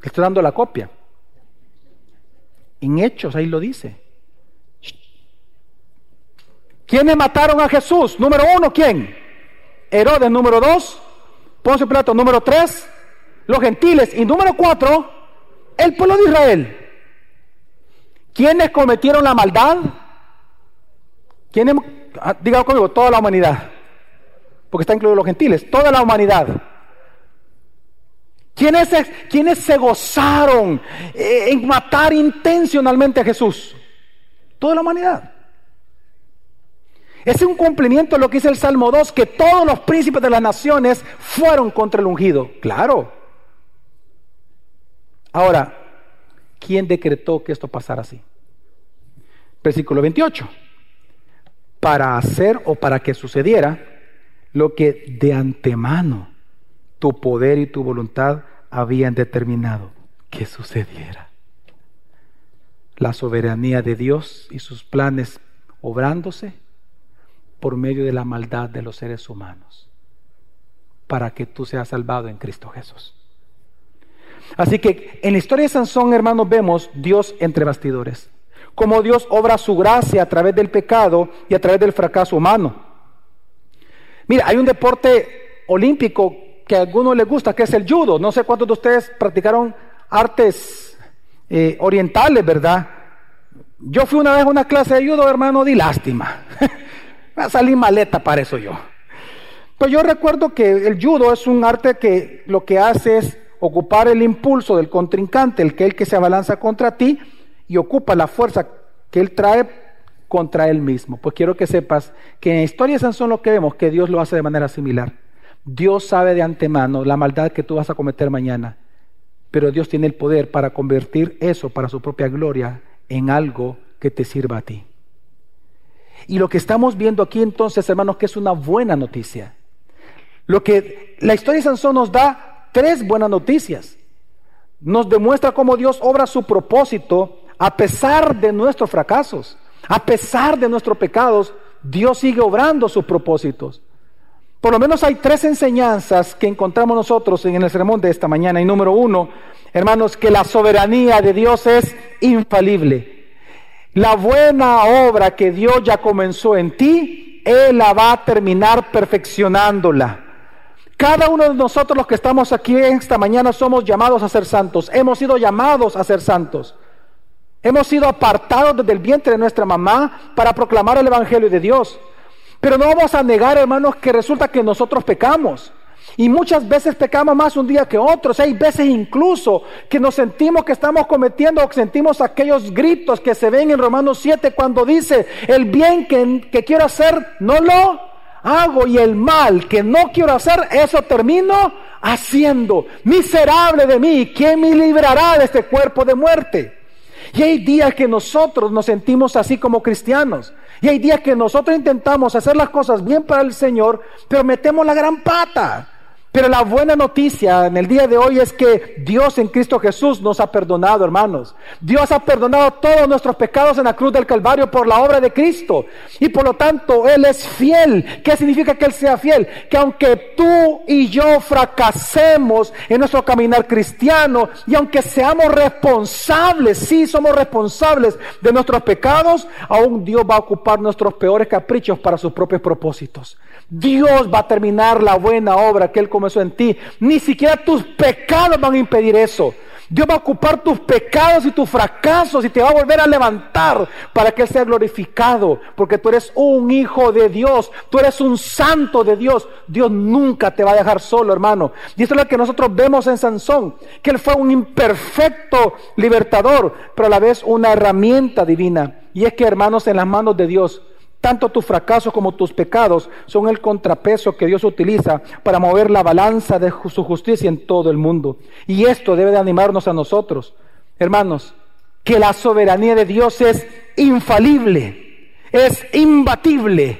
Estoy dando la copia. En Hechos, ahí lo dice. ¿Quiénes mataron a Jesús? Número uno, ¿quién? Herodes, número dos. Poncio Pilato, número tres. Los gentiles. Y número cuatro, el pueblo de Israel. ¿Quiénes cometieron la maldad? ¿Quiénes? Ah, diga conmigo, toda la humanidad. Porque está incluido los gentiles. Toda la humanidad. ¿Quiénes, ¿Quiénes se gozaron eh, en matar intencionalmente a Jesús? Toda la humanidad. Es un cumplimiento de lo que dice el Salmo 2, que todos los príncipes de las naciones fueron contra el ungido. Claro. Ahora, ¿quién decretó que esto pasara así? Versículo 28. Para hacer o para que sucediera lo que de antemano tu poder y tu voluntad habían determinado que sucediera. La soberanía de Dios y sus planes obrándose por medio de la maldad de los seres humanos, para que tú seas salvado en Cristo Jesús. Así que en la historia de Sansón, hermanos, vemos Dios entre bastidores, como Dios obra su gracia a través del pecado y a través del fracaso humano. Mira, hay un deporte olímpico que a algunos les gusta, que es el judo. No sé cuántos de ustedes practicaron artes eh, orientales, ¿verdad? Yo fui una vez a una clase de judo, hermano, di lástima. Salir maleta para eso yo. Pero yo recuerdo que el judo es un arte que lo que hace es ocupar el impulso del contrincante, el que el que se abalanza contra ti, y ocupa la fuerza que él trae contra él mismo. Pues quiero que sepas que en la historia de Sansón lo que vemos, que Dios lo hace de manera similar. Dios sabe de antemano la maldad que tú vas a cometer mañana, pero Dios tiene el poder para convertir eso para su propia gloria en algo que te sirva a ti. Y lo que estamos viendo aquí entonces, hermanos, que es una buena noticia. Lo que la historia de Sansón nos da tres buenas noticias. Nos demuestra cómo Dios obra su propósito a pesar de nuestros fracasos, a pesar de nuestros pecados, Dios sigue obrando sus propósitos. Por lo menos hay tres enseñanzas que encontramos nosotros en el sermón de esta mañana. Y número uno, hermanos, que la soberanía de Dios es infalible. La buena obra que Dios ya comenzó en ti, Él la va a terminar perfeccionándola. Cada uno de nosotros los que estamos aquí esta mañana somos llamados a ser santos. Hemos sido llamados a ser santos. Hemos sido apartados desde el vientre de nuestra mamá para proclamar el Evangelio de Dios. Pero no vamos a negar, hermanos, que resulta que nosotros pecamos. Y muchas veces pecamos más un día que otros. Hay veces incluso que nos sentimos que estamos cometiendo o sentimos aquellos gritos que se ven en Romanos 7 cuando dice, el bien que, que quiero hacer no lo hago y el mal que no quiero hacer, eso termino haciendo. Miserable de mí, ¿quién me librará de este cuerpo de muerte? Y hay días que nosotros nos sentimos así como cristianos. Y hay días que nosotros intentamos hacer las cosas bien para el Señor, pero metemos la gran pata. Pero la buena noticia en el día de hoy es que Dios en Cristo Jesús nos ha perdonado, hermanos. Dios ha perdonado todos nuestros pecados en la cruz del Calvario por la obra de Cristo. Y por lo tanto, Él es fiel. ¿Qué significa que Él sea fiel? Que aunque tú y yo fracasemos en nuestro caminar cristiano y aunque seamos responsables, sí somos responsables de nuestros pecados, aún Dios va a ocupar nuestros peores caprichos para sus propios propósitos. Dios va a terminar la buena obra que Él comenzó en ti. Ni siquiera tus pecados van a impedir eso. Dios va a ocupar tus pecados y tus fracasos y te va a volver a levantar para que Él sea glorificado. Porque tú eres un hijo de Dios, tú eres un santo de Dios. Dios nunca te va a dejar solo, hermano. Y esto es lo que nosotros vemos en Sansón, que Él fue un imperfecto libertador, pero a la vez una herramienta divina. Y es que, hermanos, en las manos de Dios, Tanto tus fracasos como tus pecados son el contrapeso que Dios utiliza para mover la balanza de su justicia en todo el mundo. Y esto debe de animarnos a nosotros. Hermanos, que la soberanía de Dios es infalible, es imbatible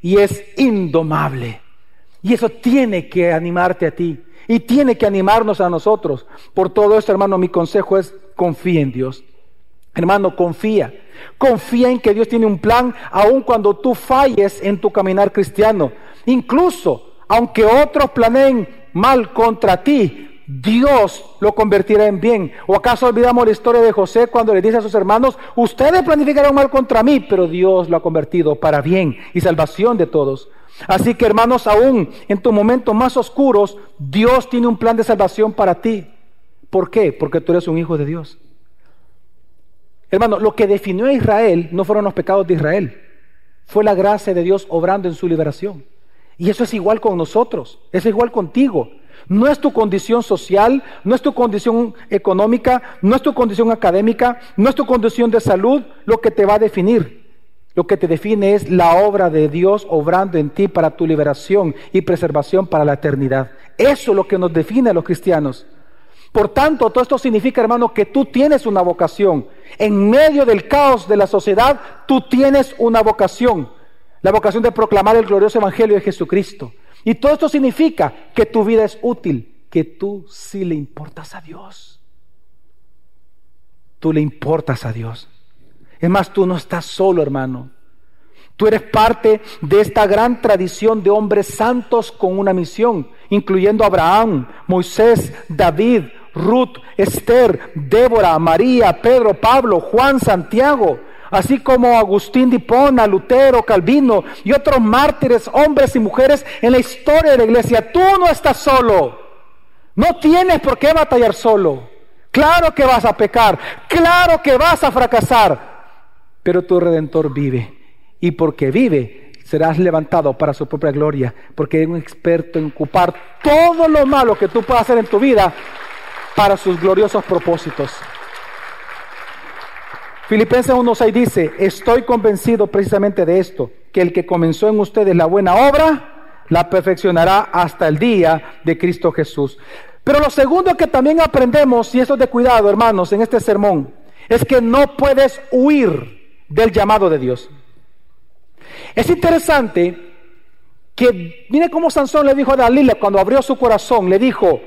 y es indomable. Y eso tiene que animarte a ti y tiene que animarnos a nosotros. Por todo esto, hermano, mi consejo es confía en Dios. Hermano, confía. Confía en que Dios tiene un plan aun cuando tú falles en tu caminar cristiano. Incluso, aunque otros planeen mal contra ti, Dios lo convertirá en bien. ¿O acaso olvidamos la historia de José cuando le dice a sus hermanos, ustedes planificaron mal contra mí, pero Dios lo ha convertido para bien y salvación de todos? Así que hermanos, aún en tus momentos más oscuros, Dios tiene un plan de salvación para ti. ¿Por qué? Porque tú eres un hijo de Dios. Hermano, lo que definió a Israel no fueron los pecados de Israel, fue la gracia de Dios obrando en su liberación. Y eso es igual con nosotros, es igual contigo. No es tu condición social, no es tu condición económica, no es tu condición académica, no es tu condición de salud lo que te va a definir. Lo que te define es la obra de Dios obrando en ti para tu liberación y preservación para la eternidad. Eso es lo que nos define a los cristianos. Por tanto, todo esto significa, hermano, que tú tienes una vocación. En medio del caos de la sociedad, tú tienes una vocación. La vocación de proclamar el glorioso Evangelio de Jesucristo. Y todo esto significa que tu vida es útil, que tú sí le importas a Dios. Tú le importas a Dios. Es más, tú no estás solo, hermano. Tú eres parte de esta gran tradición de hombres santos con una misión, incluyendo Abraham, Moisés, David, Ruth, Esther, Débora, María, Pedro, Pablo, Juan, Santiago, así como Agustín de Lutero, Calvino y otros mártires, hombres y mujeres en la historia de la iglesia. Tú no estás solo. No tienes por qué batallar solo. Claro que vas a pecar, claro que vas a fracasar, pero tu redentor vive. Y porque vive, serás levantado para su propia gloria, porque es un experto en ocupar todo lo malo que tú puedas hacer en tu vida para sus gloriosos propósitos. Filipenses 1.6 dice, estoy convencido precisamente de esto, que el que comenzó en ustedes la buena obra, la perfeccionará hasta el día de Cristo Jesús. Pero lo segundo que también aprendemos, y eso es de cuidado, hermanos, en este sermón, es que no puedes huir del llamado de Dios. Es interesante que, mire cómo Sansón le dijo a Dalila cuando abrió su corazón, le dijo,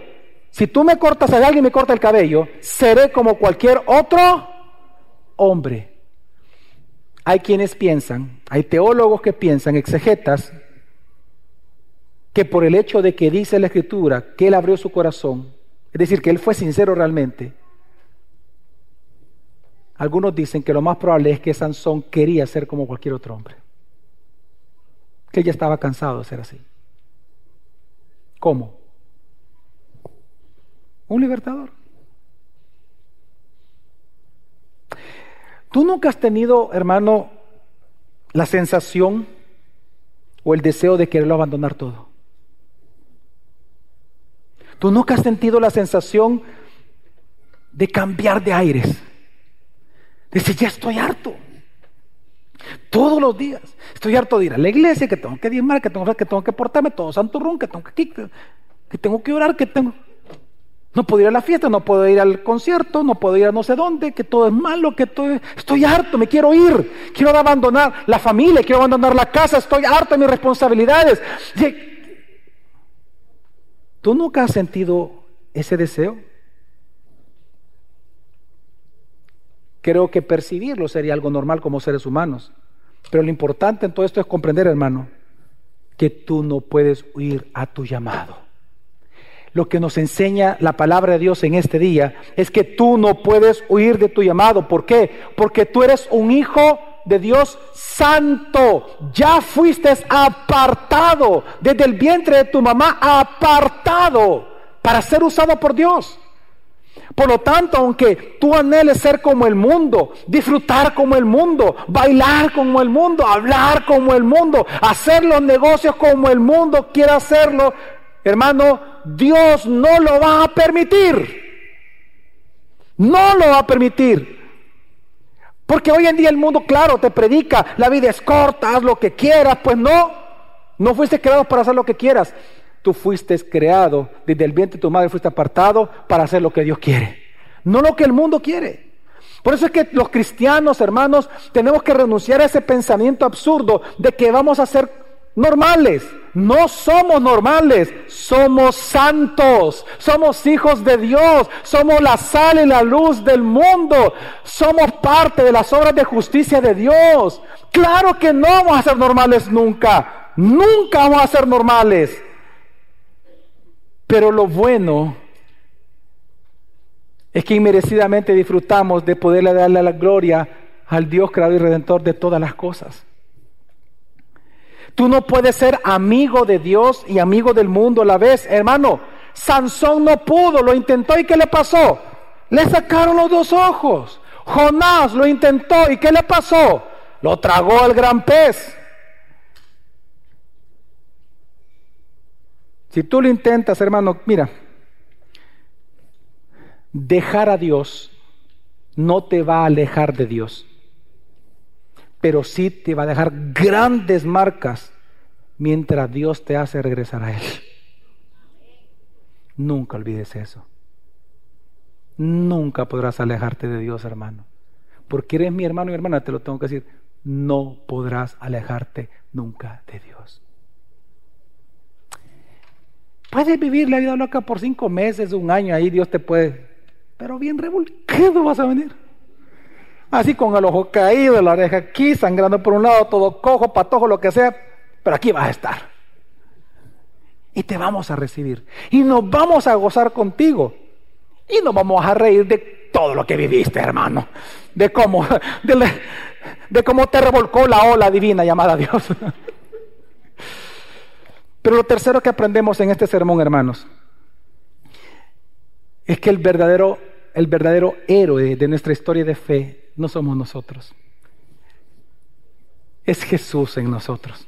si tú me cortas a alguien y me corta el cabello, seré como cualquier otro hombre. Hay quienes piensan, hay teólogos que piensan, exegetas, que por el hecho de que dice la escritura que él abrió su corazón, es decir, que él fue sincero realmente, algunos dicen que lo más probable es que Sansón quería ser como cualquier otro hombre, que ya estaba cansado de ser así. ¿Cómo? un libertador. ¿Tú nunca has tenido, hermano, la sensación o el deseo de quererlo abandonar todo? ¿Tú nunca has sentido la sensación de cambiar de aires? De decir, ya estoy harto. Todos los días. Estoy harto de ir a la iglesia, que tengo que diezmar, que tengo que, tengo que portarme todo santo rum, que tengo que, que tengo que orar, que tengo... No puedo ir a la fiesta, no puedo ir al concierto, no puedo ir a no sé dónde, que todo es malo, que todo estoy harto, me quiero ir, quiero abandonar la familia, quiero abandonar la casa, estoy harto de mis responsabilidades. ¿Tú nunca has sentido ese deseo? Creo que percibirlo sería algo normal como seres humanos. Pero lo importante en todo esto es comprender, hermano, que tú no puedes huir a tu llamado lo que nos enseña la palabra de Dios en este día es que tú no puedes huir de tu llamado. ¿Por qué? Porque tú eres un hijo de Dios santo. Ya fuiste apartado desde el vientre de tu mamá, apartado para ser usado por Dios. Por lo tanto, aunque tú anheles ser como el mundo, disfrutar como el mundo, bailar como el mundo, hablar como el mundo, hacer los negocios como el mundo quiere hacerlo, hermano, Dios no lo va a permitir. No lo va a permitir. Porque hoy en día el mundo, claro, te predica, la vida es corta, haz lo que quieras. Pues no, no fuiste creado para hacer lo que quieras. Tú fuiste creado, desde el vientre de tu madre fuiste apartado para hacer lo que Dios quiere. No lo que el mundo quiere. Por eso es que los cristianos, hermanos, tenemos que renunciar a ese pensamiento absurdo de que vamos a ser normales. No somos normales, somos santos, somos hijos de Dios, somos la sal y la luz del mundo, somos parte de las obras de justicia de Dios. Claro que no vamos a ser normales nunca, nunca vamos a ser normales. Pero lo bueno es que inmerecidamente disfrutamos de poderle darle la gloria al Dios creador y redentor de todas las cosas. Tú no puedes ser amigo de Dios y amigo del mundo a la vez. Hermano, Sansón no pudo, lo intentó y ¿qué le pasó? Le sacaron los dos ojos. Jonás lo intentó y ¿qué le pasó? Lo tragó el gran pez. Si tú lo intentas, hermano, mira, dejar a Dios no te va a alejar de Dios pero sí te va a dejar grandes marcas mientras Dios te hace regresar a Él. Nunca olvides eso. Nunca podrás alejarte de Dios, hermano. Porque eres mi hermano y hermana, te lo tengo que decir. No podrás alejarte nunca de Dios. Puedes vivir la vida loca por cinco meses, un año, ahí Dios te puede. Pero bien revolcado vas a venir así con el ojo caído, la oreja aquí, sangrando por un lado, todo cojo, patojo, lo que sea, pero aquí vas a estar. Y te vamos a recibir. Y nos vamos a gozar contigo. Y nos vamos a reír de todo lo que viviste, hermano. De cómo, de, de cómo te revolcó la ola divina llamada Dios. Pero lo tercero que aprendemos en este sermón, hermanos, es que el verdadero, el verdadero héroe de nuestra historia de fe no somos nosotros. Es Jesús en nosotros.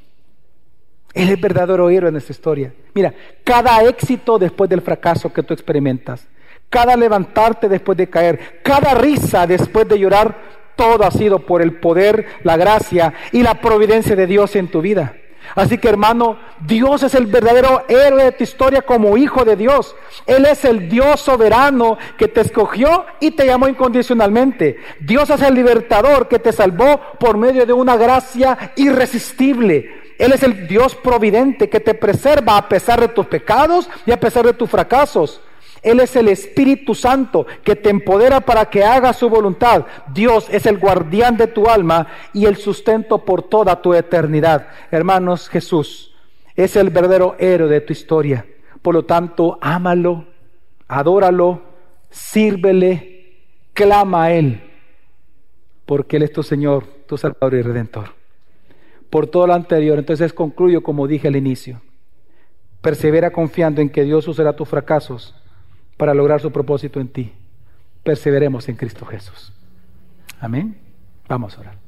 Él es el verdadero héroe en esta historia. Mira, cada éxito después del fracaso que tú experimentas, cada levantarte después de caer, cada risa después de llorar, todo ha sido por el poder, la gracia y la providencia de Dios en tu vida. Así que hermano, Dios es el verdadero héroe de tu historia como hijo de Dios. Él es el Dios soberano que te escogió y te llamó incondicionalmente. Dios es el libertador que te salvó por medio de una gracia irresistible. Él es el Dios providente que te preserva a pesar de tus pecados y a pesar de tus fracasos. Él es el Espíritu Santo que te empodera para que hagas su voluntad. Dios es el guardián de tu alma y el sustento por toda tu eternidad. Hermanos, Jesús es el verdadero héroe de tu historia. Por lo tanto, ámalo, adóralo, sírvele, clama a Él, porque Él es tu Señor, tu Salvador y Redentor. Por todo lo anterior, entonces concluyo como dije al inicio. Persevera confiando en que Dios usará tus fracasos para lograr su propósito en ti. Perseveremos en Cristo Jesús. Amén. Vamos a orar.